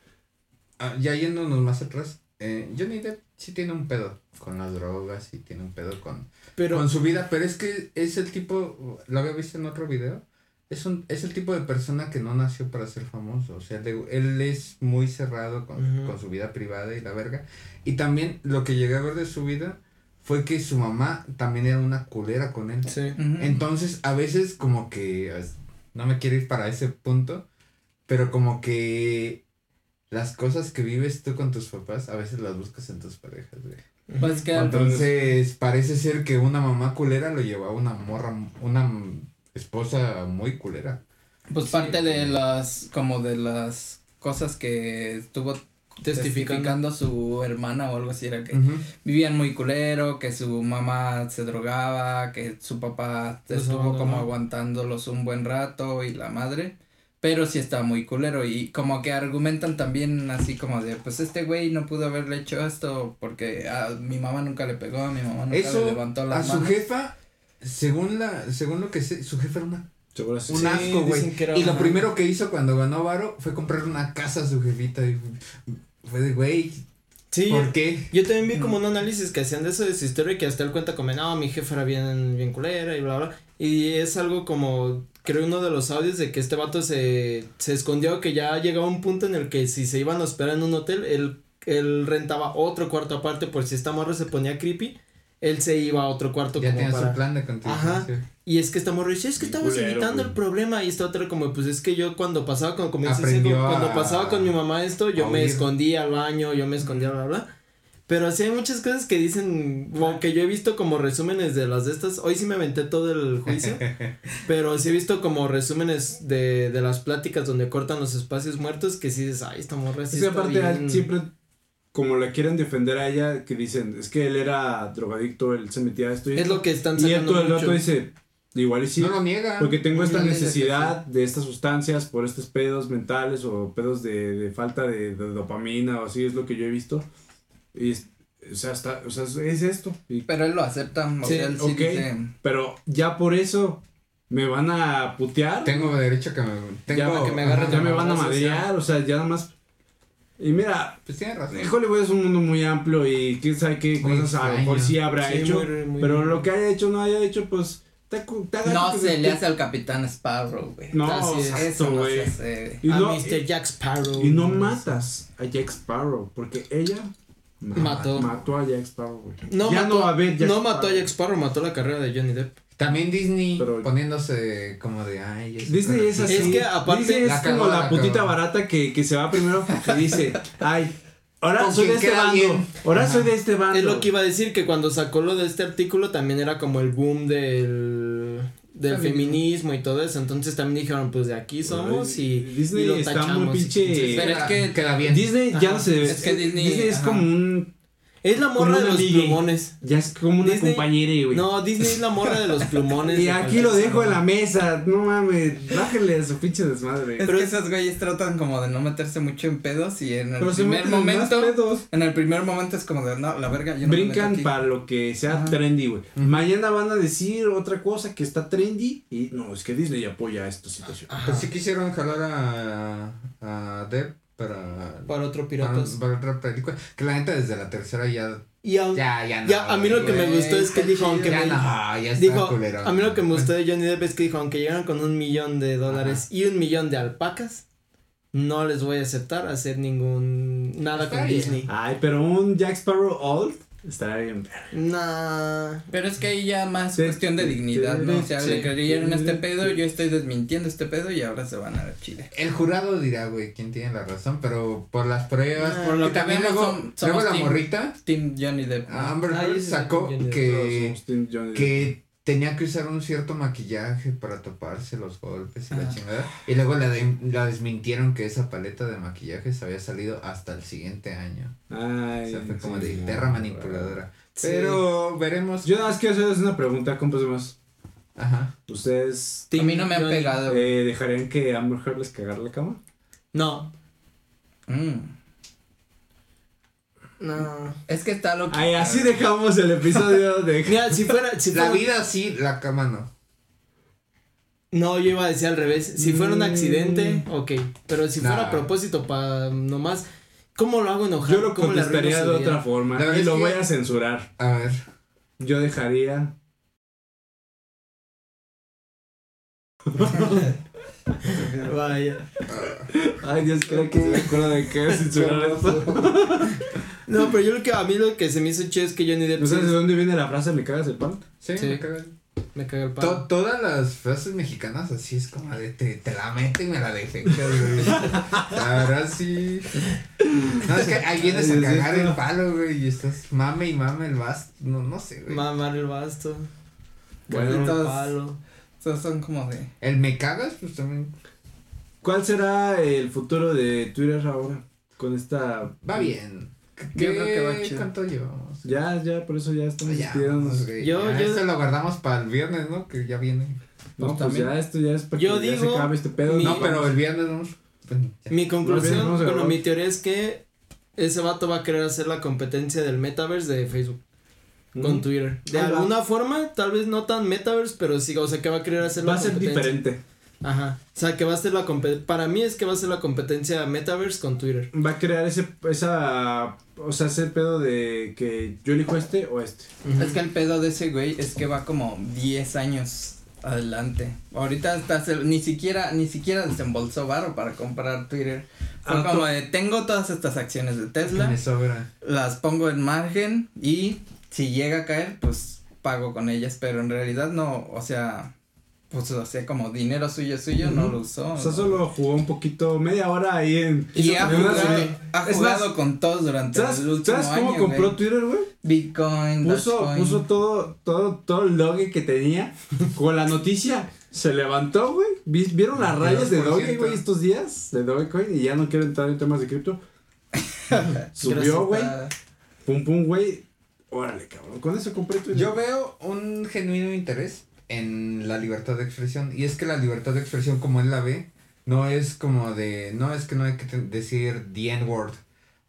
ah, ya yéndonos más atrás, eh, Johnny Depp sí tiene un pedo con las drogas y tiene un pedo con, Pero, con su vida, pero es que es el tipo, lo había visto en otro video, es un es el tipo de persona que no nació para ser famoso, o sea, le- él es muy cerrado con, con su vida privada y la verga, y también lo que llegué a ver de su vida fue que su mamá también era una culera con él. sí. Entonces, a veces como que no me quiero ir para ese punto, pero como que las cosas que vives tú con tus papás, a veces las buscas en tus parejas, güey. Pues que Entonces, parece ser que una mamá culera lo llevaba una morra, una esposa muy culera. pues parte de las, como de las cosas que estuvo testificando su hermana o algo así era que vivían muy culero, que su mamá se drogaba, que su papá estuvo como aguantándolos un buen rato y la madre, pero sí estaba muy culero y como que argumentan también así como de, pues este güey no pudo haberle hecho esto porque a mi mamá nunca le pegó, a mi mamá nunca Eso, le levantó la a su mano. jefa, según la, según lo que sé, su jefa era una un Sí, asco, güey. Y lo primero que hizo cuando ganó Varo fue comprar una casa a su jefita. Y fue de, güey, Sí, ¿por qué? Yo también vi como un análisis que hacían de eso de su historia y que hasta él cuenta como, no, mi jefa era bien, bien culera y bla, bla. Y es algo como, creo uno de los audios de que este vato se, se escondió, que ya llegaba un punto en el que si se iban a hospedar en un hotel, él, él rentaba otro cuarto aparte por si esta morra se ponía creepy, él se iba a otro cuarto Ya como tenía para... su plan de Ajá. continuación. Y es que esta morra dice, es que estabas culero, evitando güey. el problema y esta otra como, pues es que yo cuando pasaba con, como dices, Aprendió como cuando a- pasaba con mi mamá esto, yo me escondía al baño, yo me escondía, bla, bla. Pero sí hay muchas cosas que dicen, o que yo he visto como resúmenes de las de estas, hoy sí me aventé todo el juicio, pero sí he visto como resúmenes de, de las pláticas donde cortan los espacios muertos que sí dices, ay, esta morra sí Es que está aparte bien". siempre, como le quieren defender a ella, que dicen, es que él era drogadicto, él se metía a esto y Es esto". lo que están Y todo el rato dice, igual y sí, No lo niega. porque tengo esta No, que necesidad de estas sustancias por estos pedos mentales o pedos de, de falta de, de dopamina o así es lo que yo he visto. Y, es- o sea, está, o sea, es, es esto. Y- Pero él lo acepta, o Sí, sea, él sí ok. dice, pero ya por eso me van a putear. Tengo derecho a que me. Tengo, ya, que me agarren ya me van a madrear, o sea, ya nada más. Y mira, Pues tiene razón. Hollywood es un mundo muy amplio y quién sabe qué Muy cosas a lo mejor extraño. sí habrá Sí, hecho. muy- muy- pero lo que haya hecho, no haya hecho, pues. Te, te no que se te- le hace al Capitán Sparrow, güey. No, eso no se hace. Y a no, Mr. Jack Sparrow. y no matas a Jack Sparrow, porque ella ma- Mató. mató a Jack Sparrow, güey. No, ya mató, no a haber Jack no mató a. Jack Sparrow, mató la carrera de Johnny Depp. También Disney Pero- poniéndose como de. Ay, es Disney es así. Es que aparte- Disney es La como la la putita cagó. barata que, que se va primero y dice, ay, ahora soy de este bando, bien. ahora Ajá. soy de este bando. Es lo que iba a decir, que cuando sacó lo de este artículo también era como el boom del, del Feminismo. feminismo y todo eso. Entonces también dijeron, pues de aquí somos y, Disney y lo está tachamos. muy pinche- Pero es que- Queda bien. Disney ya Ajá. no se Es que Disney- es ajá. como un es la morra de los amiga. plumones. ya es como una Disney- compañera, güey. No, Disney es la morra de los plumones. y aquí lo dejo en la mesa, no mames, bájale a su pinche desmadre. Es Pero que esos güeyes tratan como de no meterse mucho en pedos y en el Pero primer momento, en el primer momento es como de, no, la verga, yo no me meto Brincan aquí". para lo que sea Ajá. trendy, güey. Mañana van a decir otra cosa que está trendy y no, es que Disney apoya esta situación. Ajá. Pues sí quisieron jalar a, a Depp para. Para otro para, Piratas. para otra película. Que la neta desde la tercera ya. Y a, Ya, ya no. ya, a mí lo que me gustó es que dijo, aunque Ya me, no, ya está dijo, culero. a mí lo que me gustó de Johnny Depp es que dijo, aunque llegaran con un millón de dólares y un millón de alpacas, no les voy a aceptar hacer ningún, nada Está con bien. Disney. Ay, pero un Jack Sparrow old estaría bien. Nah. Pero es que ahí ya más Sí, cuestión de dignidad, sí, ¿no? O sea, sí. le creyeron este pedo, yo estoy desmintiendo este pedo y ahora se van a Chile. El jurado dirá, güey, quién tiene la razón, pero por las pruebas. Ah, por lo y que también luego, luego la team- morrita, Team Johnny Depp. ¿no? Amber Ah, Heard ese es sacó que, Somos Team Johnny Depp. que tenía que usar un cierto maquillaje para taparse los golpes y la Ah. chingada. Y luego la, de- la desmintieron que esa paleta de maquillajes había salido hasta el siguiente año. Ay, o sea, fue como sí, de perra manipuladora. Sí. Pero veremos. Yo nada más quiero hacerles una pregunta, compas de más. Ajá. ¿Ustedes A mí no me han pegado. eh, dejarían que Amber Heard les cagara la cama? No. Mm. No. Es que está lo que. Ay, así dejamos el episodio de... Mira, si fuera, si La fuera, vida sí, la cama no. no, yo iba a decir al revés, si fuera un Mm. accidente, ok, pero si fuera Nah. a propósito para nomás, ¿cómo lo hago enojar? Yo lo ¿Cómo le arruino contestaría de otra forma La y lo que- voy a censurar. A ver. Yo dejaría... Vaya. Ay, Dios, creo que se me acuerda de que censurar esto. No, pero yo lo que a mí lo que se me hizo chido es que Johnny Depp ¿No sabes de dónde viene la frase me cagas el pan? Sí, Sí. me cagan. me caga el To- palo. todas las frases mexicanas así es como de te, te la meto y me la defecas, güey. La verdad sí. No, es que ahí vienes a cagar el palo, güey, y estás mame y mame el basto. No, no sé, güey. Mamar el basto. Bueno, el palo. Estos son como de. El me cagas, pues también ¿Cuál será el futuro de Twitter ahora? Con esta... va bien. Yo creo que va chido. ¿Cuánto llevamos? Ya, ya, por eso ya estamos Ya, despidiéndonos. güey, Yo- ya yo- Esto lo guardamos para el viernes, ¿no? Que ya viene. No, pues también. ya esto ya es para Yo que ya se digo, acabe este pedo. mi- No, pero el viernes vamos. pues, ya. Mi No, conclusión, a bueno, mi teoría es que ese vato va a querer hacer la competencia del metaverse de Facebook con Mm. Twitter. De Ahí va. alguna forma, tal vez no tan metaverse, pero sí, o sea, que va a querer hacer Va a ser diferente. Ajá. O sea, que va a ser la competencia. Para mí es que va a ser la competencia metaverse con Twitter. Va a crear ese, esa, o sea, ese pedo de que yo elijo este o este. Es que el pedo de ese güey es que va como 10 años adelante. Ahorita se- ni siquiera, ni siquiera desembolsó varo para comprar Twitter. Fue Ah, como de, tengo todas estas acciones de Tesla, me sobra. las pongo en margen y si llega a caer, pues pago con ellas, pero en realidad no, o sea, pues o sea, como dinero suyo suyo, no lo usó. O sea, ¿no? solo jugó un poquito, media hora ahí en... Y ha jugado, ha jugado más, con todos durante ¿Sabes, el último ¿sabes cómo año, compró güey. Twitter, güey? Bitcoin, Puso, puso todo, todo, todo el doge que tenía con la noticia. Se levantó, güey. Vi- ¿Vieron las rayas de Doge, 2%. güey, estos días? De Dogecoin. Y ya no quiero entrar en temas de cripto. Subió, güey. Ah, Pum, pum, güey. Órale, cabrón. Con eso compré Twitter. Yo veo un genuino interés en la libertad de expresión. Y es que la libertad de expresión, como él la ve, no es como de. No es que no hay que decir the N-word.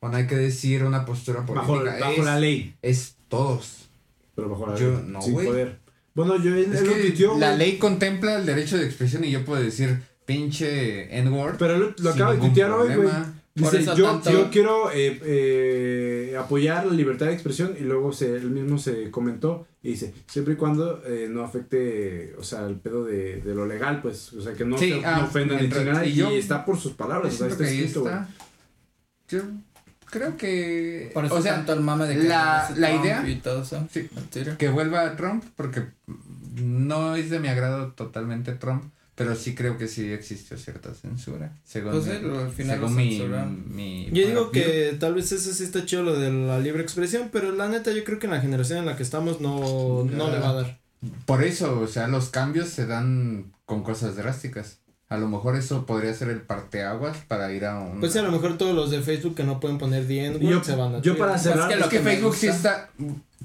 O no hay que decir una postura bajo, política. bajo es, la ley. es todos. Pero bajo la Yo- ley. no, sin poder. Bueno, yo Es él lo que tuiteó, la güey. ley contempla el derecho de expresión y yo puedo decir pinche N-word. Pero lo, lo acaba de tuitear hoy, güey. Dice, yo, tanto- yo quiero eh, eh, apoyar la libertad de expresión y luego se, él mismo se comentó y dice, siempre y cuando eh, no afecte, o sea, el pedo de, de lo legal, pues, o sea, que no, Sí, se, ah, no ofenda ni chingada y y, yo- está por sus palabras, o sea, está escrito, güey. Yo creo que. Por eso o sea, tanto el mame de que la- la idea- y todo eso. Sí. que vuelva a Trump, porque no es de mi agrado totalmente Trump, pero sí creo que sí existió cierta censura. Según, Pues al final lo según mi, Yo digo que tal vez eso sí está chido lo de la libre expresión, pero la neta yo creo que en la generación en la que estamos no, no le va a dar. Por eso, o sea, los cambios se dan con cosas drásticas. A lo mejor eso podría ser el parteaguas para ir a un. Pues sí, a lo mejor todos los de Facebook que no pueden poner Yo- se van a yo Twitter. para hacer- Pues que es lo que Facebook sí está.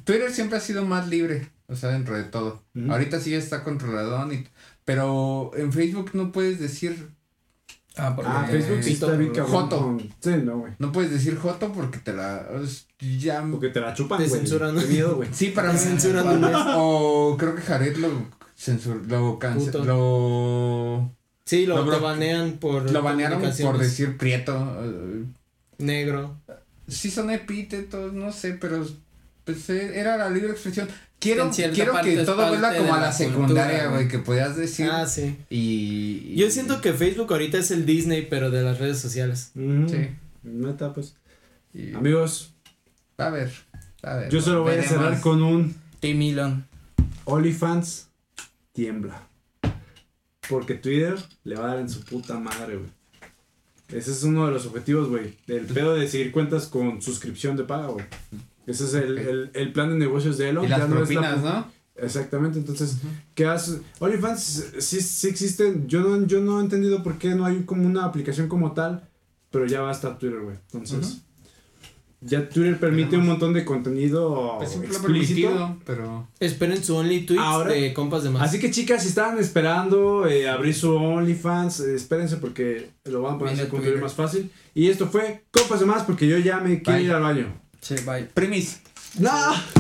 Twitter siempre ha sido más libre, o sea, dentro de todo. Ahorita sí está controlado, y, pero en Facebook no puedes decir. Ah, porque Ah, Facebook sí está bien. Joto. Sí, no, güey. No puedes decir Joto porque te la. es- ya. Porque te la chupan, Te güey. censuran. Qué miedo, güey. Sí, para Te mí. censuran un mes. O creo que Jared lo censur, lo cance- Puto. lo Sí, lo, Lo lo banean por. Lo banearon por decir prieto. eh, Negro. Sí son epítetos, no sé, pero pues eh, era la libre expresión. Quiero, quiero parte que todo vuelva como a la, la secundaria, güey, que podías decir. Ah, sí. y, y- Yo siento que Facebook ahorita es el Disney, pero de las redes sociales. Sí. Neta, pues. y- Amigos, a ver, a ver. yo solo voy a cerrar con un Tim Elon. OnlyFans tiembla. Porque Twitter le va a dar en su puta madre, güey. Ese es uno de los objetivos, güey. El pedo de seguir cuentas con suscripción de paga, güey. Ese es el, el, el plan de negocios de Elon. Y las ya no es la- propinas, ¿no? Exactamente, entonces, ¿qué haces? OnlyFans sí, sí existen. Yo no, yo no he entendido por qué no hay como una aplicación como tal, pero ya va a estar Twitter, güey. Entonces, ya Twitter permite un montón de contenido Pues explícito. pero. Esperen su Only Tweets Ahora- de compas de más. Así que chicas, si estaban esperando eh, abrir su OnlyFans, eh, espérense porque lo van a contenido Twitter. más fácil. Y esto fue Copas de Más porque yo ya me quiero Bye. ir al baño. Che, bye. Primis. ¡No!